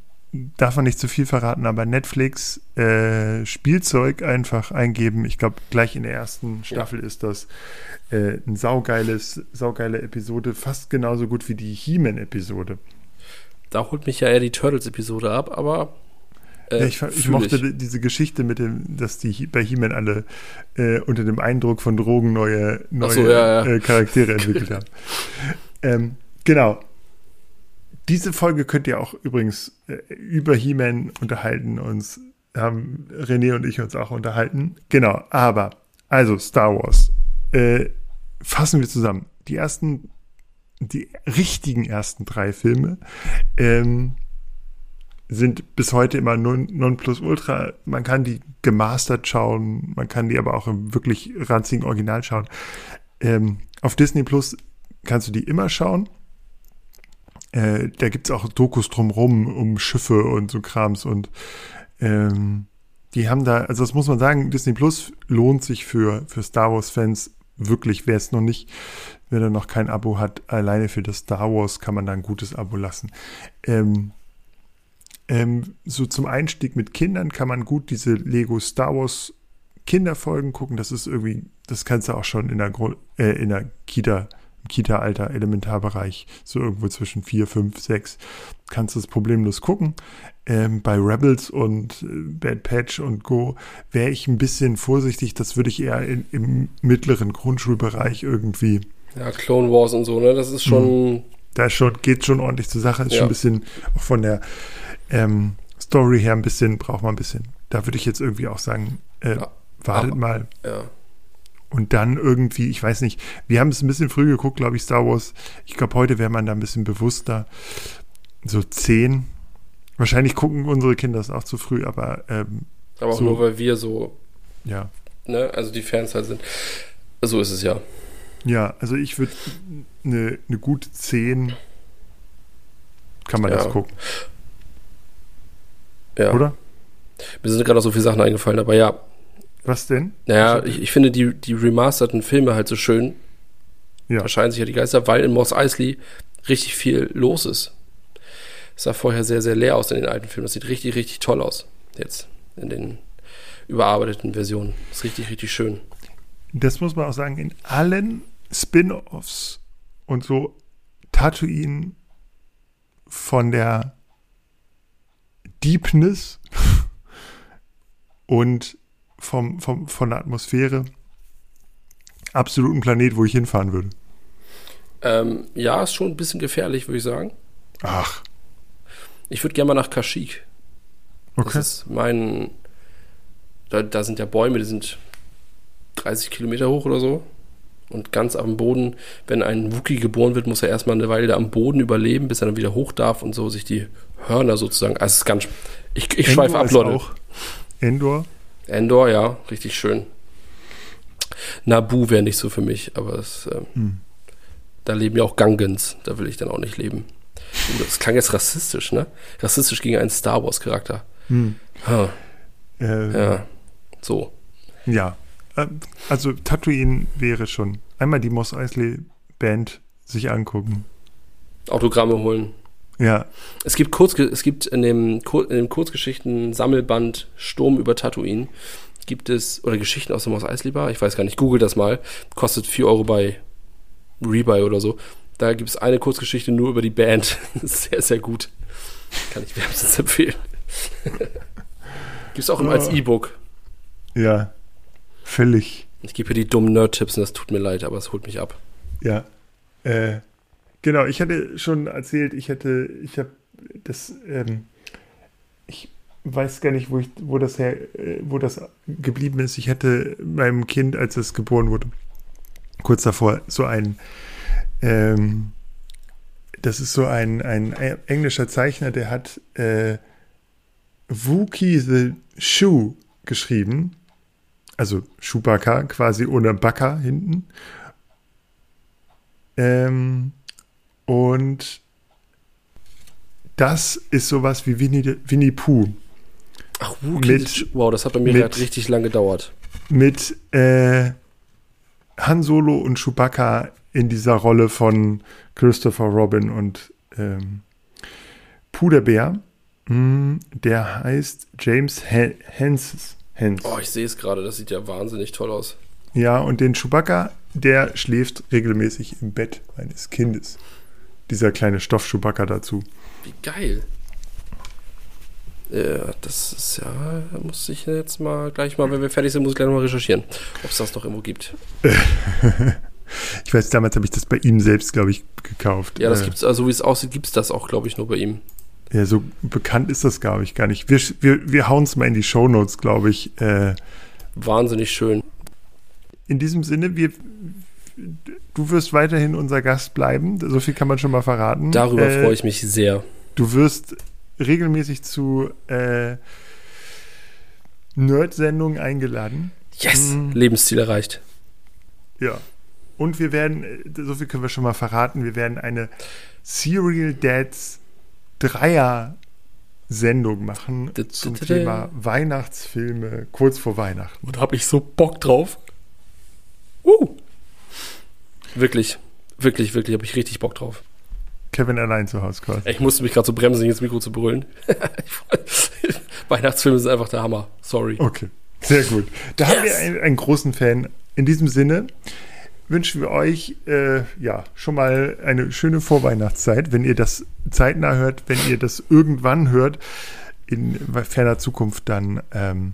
[SPEAKER 1] darf man nicht zu viel verraten, aber Netflix äh, Spielzeug einfach eingeben. Ich glaube, gleich in der ersten Staffel ist das äh, ein saugeiles, saugeile Episode, fast genauso gut wie die He-Man-Episode.
[SPEAKER 2] Da holt mich ja eher die Turtles-Episode ab, aber. Äh,
[SPEAKER 1] ja, ich, ich mochte
[SPEAKER 2] ich.
[SPEAKER 1] die- diese Geschichte mit dem, dass die bei He-Man alle äh, unter dem Eindruck von Drogen neue, neue
[SPEAKER 2] so, ja, ja.
[SPEAKER 1] Äh, Charaktere entwickelt haben. Ähm, genau. Diese Folge könnt ihr auch übrigens äh, über He-Man unterhalten. Uns haben René und ich uns auch unterhalten. Genau, aber also Star Wars. Äh, fassen wir zusammen. Die ersten, die richtigen ersten drei Filme ähm, sind bis heute immer non, non plus ultra. Man kann die gemastert schauen, man kann die aber auch im wirklich ranzigen Original schauen. Ähm, auf Disney Plus kannst du die immer schauen. Äh, da gibt's auch Dokus drumrum um Schiffe und so Krams und ähm, die haben da, also das muss man sagen, Disney Plus lohnt sich für, für Star Wars-Fans wirklich, wer es noch nicht, wer da noch kein Abo hat, alleine für das Star Wars kann man da ein gutes Abo lassen. Ähm, ähm, so zum Einstieg mit Kindern kann man gut diese Lego Star Wars Kinderfolgen gucken. Das ist irgendwie, das kannst du auch schon in der, Grund, äh, in der Kita, Kita-Alter, Elementarbereich, so irgendwo zwischen vier, fünf, sechs, kannst du es problemlos gucken. Ähm, bei Rebels und äh, Bad Patch und Go wäre ich ein bisschen vorsichtig. Das würde ich eher in, im mittleren Grundschulbereich irgendwie
[SPEAKER 2] Ja, Clone Wars und so, ne? Das ist schon.
[SPEAKER 1] da ist schon, geht schon ordentlich zur Sache. Ist
[SPEAKER 2] Ja.
[SPEAKER 1] schon ein bisschen, auch von der ähm, Story her ein bisschen, braucht man ein bisschen. Da würde ich jetzt irgendwie auch sagen, äh,
[SPEAKER 2] Ja.
[SPEAKER 1] wartet
[SPEAKER 2] Aber-
[SPEAKER 1] mal.
[SPEAKER 2] Ja.
[SPEAKER 1] Und dann irgendwie, ich weiß nicht, wir haben es ein bisschen früh geguckt, glaube ich, Star Wars. Ich glaube, heute wäre man da ein bisschen bewusster. So zehn. Wahrscheinlich gucken unsere Kinder es auch zu früh, aber ähm,
[SPEAKER 2] Aber auch
[SPEAKER 1] So.
[SPEAKER 2] nur, weil wir so,
[SPEAKER 1] ja.
[SPEAKER 2] ne? Also die Fans halt sind. So ist es ja.
[SPEAKER 1] Ja, also ich würde eine eine gute zehn kann man
[SPEAKER 2] Ja.
[SPEAKER 1] das gucken,
[SPEAKER 2] Ja.
[SPEAKER 1] oder?
[SPEAKER 2] Mir sind gerade auch so viele Sachen eingefallen, aber ja.
[SPEAKER 1] Was denn?
[SPEAKER 2] Naja, ich, ich finde die, die remasterten Filme halt so schön.
[SPEAKER 1] Ja.
[SPEAKER 2] Da scheinen sich ja die Geister, weil in Moss Eisley richtig viel los ist. Es sah vorher sehr, sehr leer aus in den alten Filmen. Das sieht richtig, richtig toll aus. Jetzt in den überarbeiteten Versionen. Das ist richtig, richtig schön.
[SPEAKER 1] das muss man auch sagen, in allen Spin-offs und so Tatooine von der Deepness und vom, vom, von der Atmosphäre absoluten Planet, wo ich hinfahren würde.
[SPEAKER 2] Ähm, ja, ist schon ein bisschen gefährlich, würde ich sagen.
[SPEAKER 1] Ach,
[SPEAKER 2] Ich würde gerne mal nach Kashyyyk. Das
[SPEAKER 1] okay.
[SPEAKER 2] ist mein. Da, da sind ja Bäume, die sind 30 Kilometer hoch oder so. Und ganz am Boden, wenn ein Wookie geboren wird, muss er erstmal eine Weile am Boden überleben, bis er dann wieder hoch darf und so sich die Hörner sozusagen. Also es ist ganz. Ich, ich schweife ab, Leute.
[SPEAKER 1] Auch Endor.
[SPEAKER 2] Endor, ja, richtig schön. Nabu wäre nicht so für mich, aber es, ähm,
[SPEAKER 1] Hm.
[SPEAKER 2] da leben ja auch Gangans. Da will ich dann auch nicht leben. Uh, das klang jetzt rassistisch, ne? Rassistisch gegen einen Star Wars-Charakter.
[SPEAKER 1] Hm.
[SPEAKER 2] Ha,
[SPEAKER 1] Äh,
[SPEAKER 2] ja, so.
[SPEAKER 1] Ja, Ähm, also Tatooine wäre schon einmal die Moss Eisley Band sich angucken.
[SPEAKER 2] Autogramme holen.
[SPEAKER 1] Ja,
[SPEAKER 2] Es gibt, Kurz, es gibt in dem, in dem Kurzgeschichten-Sammelband Sturm über Tatooine gibt es, oder Geschichten aus dem Mos Eisley Bar, ich weiß gar nicht, google das mal, kostet 4 Euro bei Rebuy oder so. Da gibt es eine Kurzgeschichte nur über die Band. Sehr, sehr gut. Kann ich wärmstens empfehlen. gibt es auch immer als. E-Book.
[SPEAKER 1] ja, völlig.
[SPEAKER 2] Ich gebe hier die dummen Nerd-Tipps und das tut mir leid, aber es holt mich ab.
[SPEAKER 1] Ja. Äh, genau, ich hatte schon erzählt, ich hätte, ich habe das, ähm, ich weiß gar nicht, wo ich, wo das her, äh, wo das geblieben ist. Ich hätte meinem Kind, als es geboren wurde, kurz davor so ein, ähm, das ist so ein, ein englischer Zeichner, der hat äh, Wookie the Shoe geschrieben. Also Chewbacca, quasi ohne Backer hinten. Ähm, und das ist sowas wie Winnie, Winnie Pooh.
[SPEAKER 2] Ach, Wookie. Mit, wow, das hat bei mir mit, richtig lang gedauert.
[SPEAKER 1] Mit äh, Han Solo und Chewbacca in dieser Rolle von Christopher Robin und ähm, Puderbär. Mm, der heißt James.
[SPEAKER 2] Hens. Oh, ich sehe es gerade, das sieht ja wahnsinnig toll aus.
[SPEAKER 1] Ja, und den Chewbacca, der schläft regelmäßig im Bett meines Kindes. Dieser kleine Stoff-Chewbacca dazu.
[SPEAKER 2] Wie geil. Ja, das ist ja, muss ich jetzt mal gleich mal, wenn wir fertig sind, muss ich gleich mal recherchieren, ob es das noch irgendwo gibt.
[SPEAKER 1] ich weiß, damals habe ich das bei ihm selbst, glaube ich, gekauft.
[SPEAKER 2] Ja, das äh, gibt's, also wie es aussieht, gibt es das auch, glaube ich, nur bei ihm.
[SPEAKER 1] Ja, so bekannt ist das, glaube ich, gar nicht. Wir, wir, wir hauen es mal in die Shownotes, glaube ich. Äh,
[SPEAKER 2] Wahnsinnig schön.
[SPEAKER 1] In diesem Sinne, wir, du wirst weiterhin unser Gast bleiben. So viel kann man schon mal verraten.
[SPEAKER 2] Darüber äh, freue ich mich sehr.
[SPEAKER 1] Du wirst regelmäßig zu äh, Nerd-Sendungen eingeladen.
[SPEAKER 2] Yes! Mhm. Lebensziel erreicht.
[SPEAKER 1] Ja. Und wir werden, so viel können wir schon mal verraten, wir werden eine Serial Dads Dreier-Sendung machen zum Thema Weihnachtsfilme kurz vor Weihnachten.
[SPEAKER 2] Und habe ich so Bock drauf. Uh. Wirklich, wirklich, wirklich habe ich richtig Bock drauf.
[SPEAKER 1] Kevin allein zu Hause quasi.
[SPEAKER 2] Ich musste mich gerade so bremsen, ins Mikro zu brüllen. Weihnachtsfilme sind einfach der Hammer. Sorry.
[SPEAKER 1] Okay, sehr gut. Da yes. haben wir einen, einen, großen Fan. In diesem Sinne wünschen wir euch äh, ja schon mal eine schöne Vorweihnachtszeit, wenn ihr das zeitnah hört, wenn ihr das irgendwann hört, in ferner Zukunft dann ähm,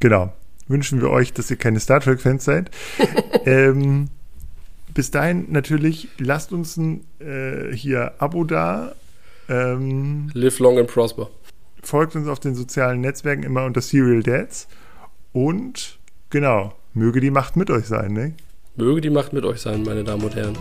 [SPEAKER 1] genau wünschen wir euch, dass ihr keine Star Trek Fans seid. ähm, bis dahin natürlich, lasst uns ein äh, hier Abo da.
[SPEAKER 2] Ähm, Live long and prosper.
[SPEAKER 1] Folgt uns auf den sozialen Netzwerken immer unter Serial Dads. Und genau, möge die Macht mit euch sein, ne?
[SPEAKER 2] Möge die Macht mit euch sein, meine Damen und Herren.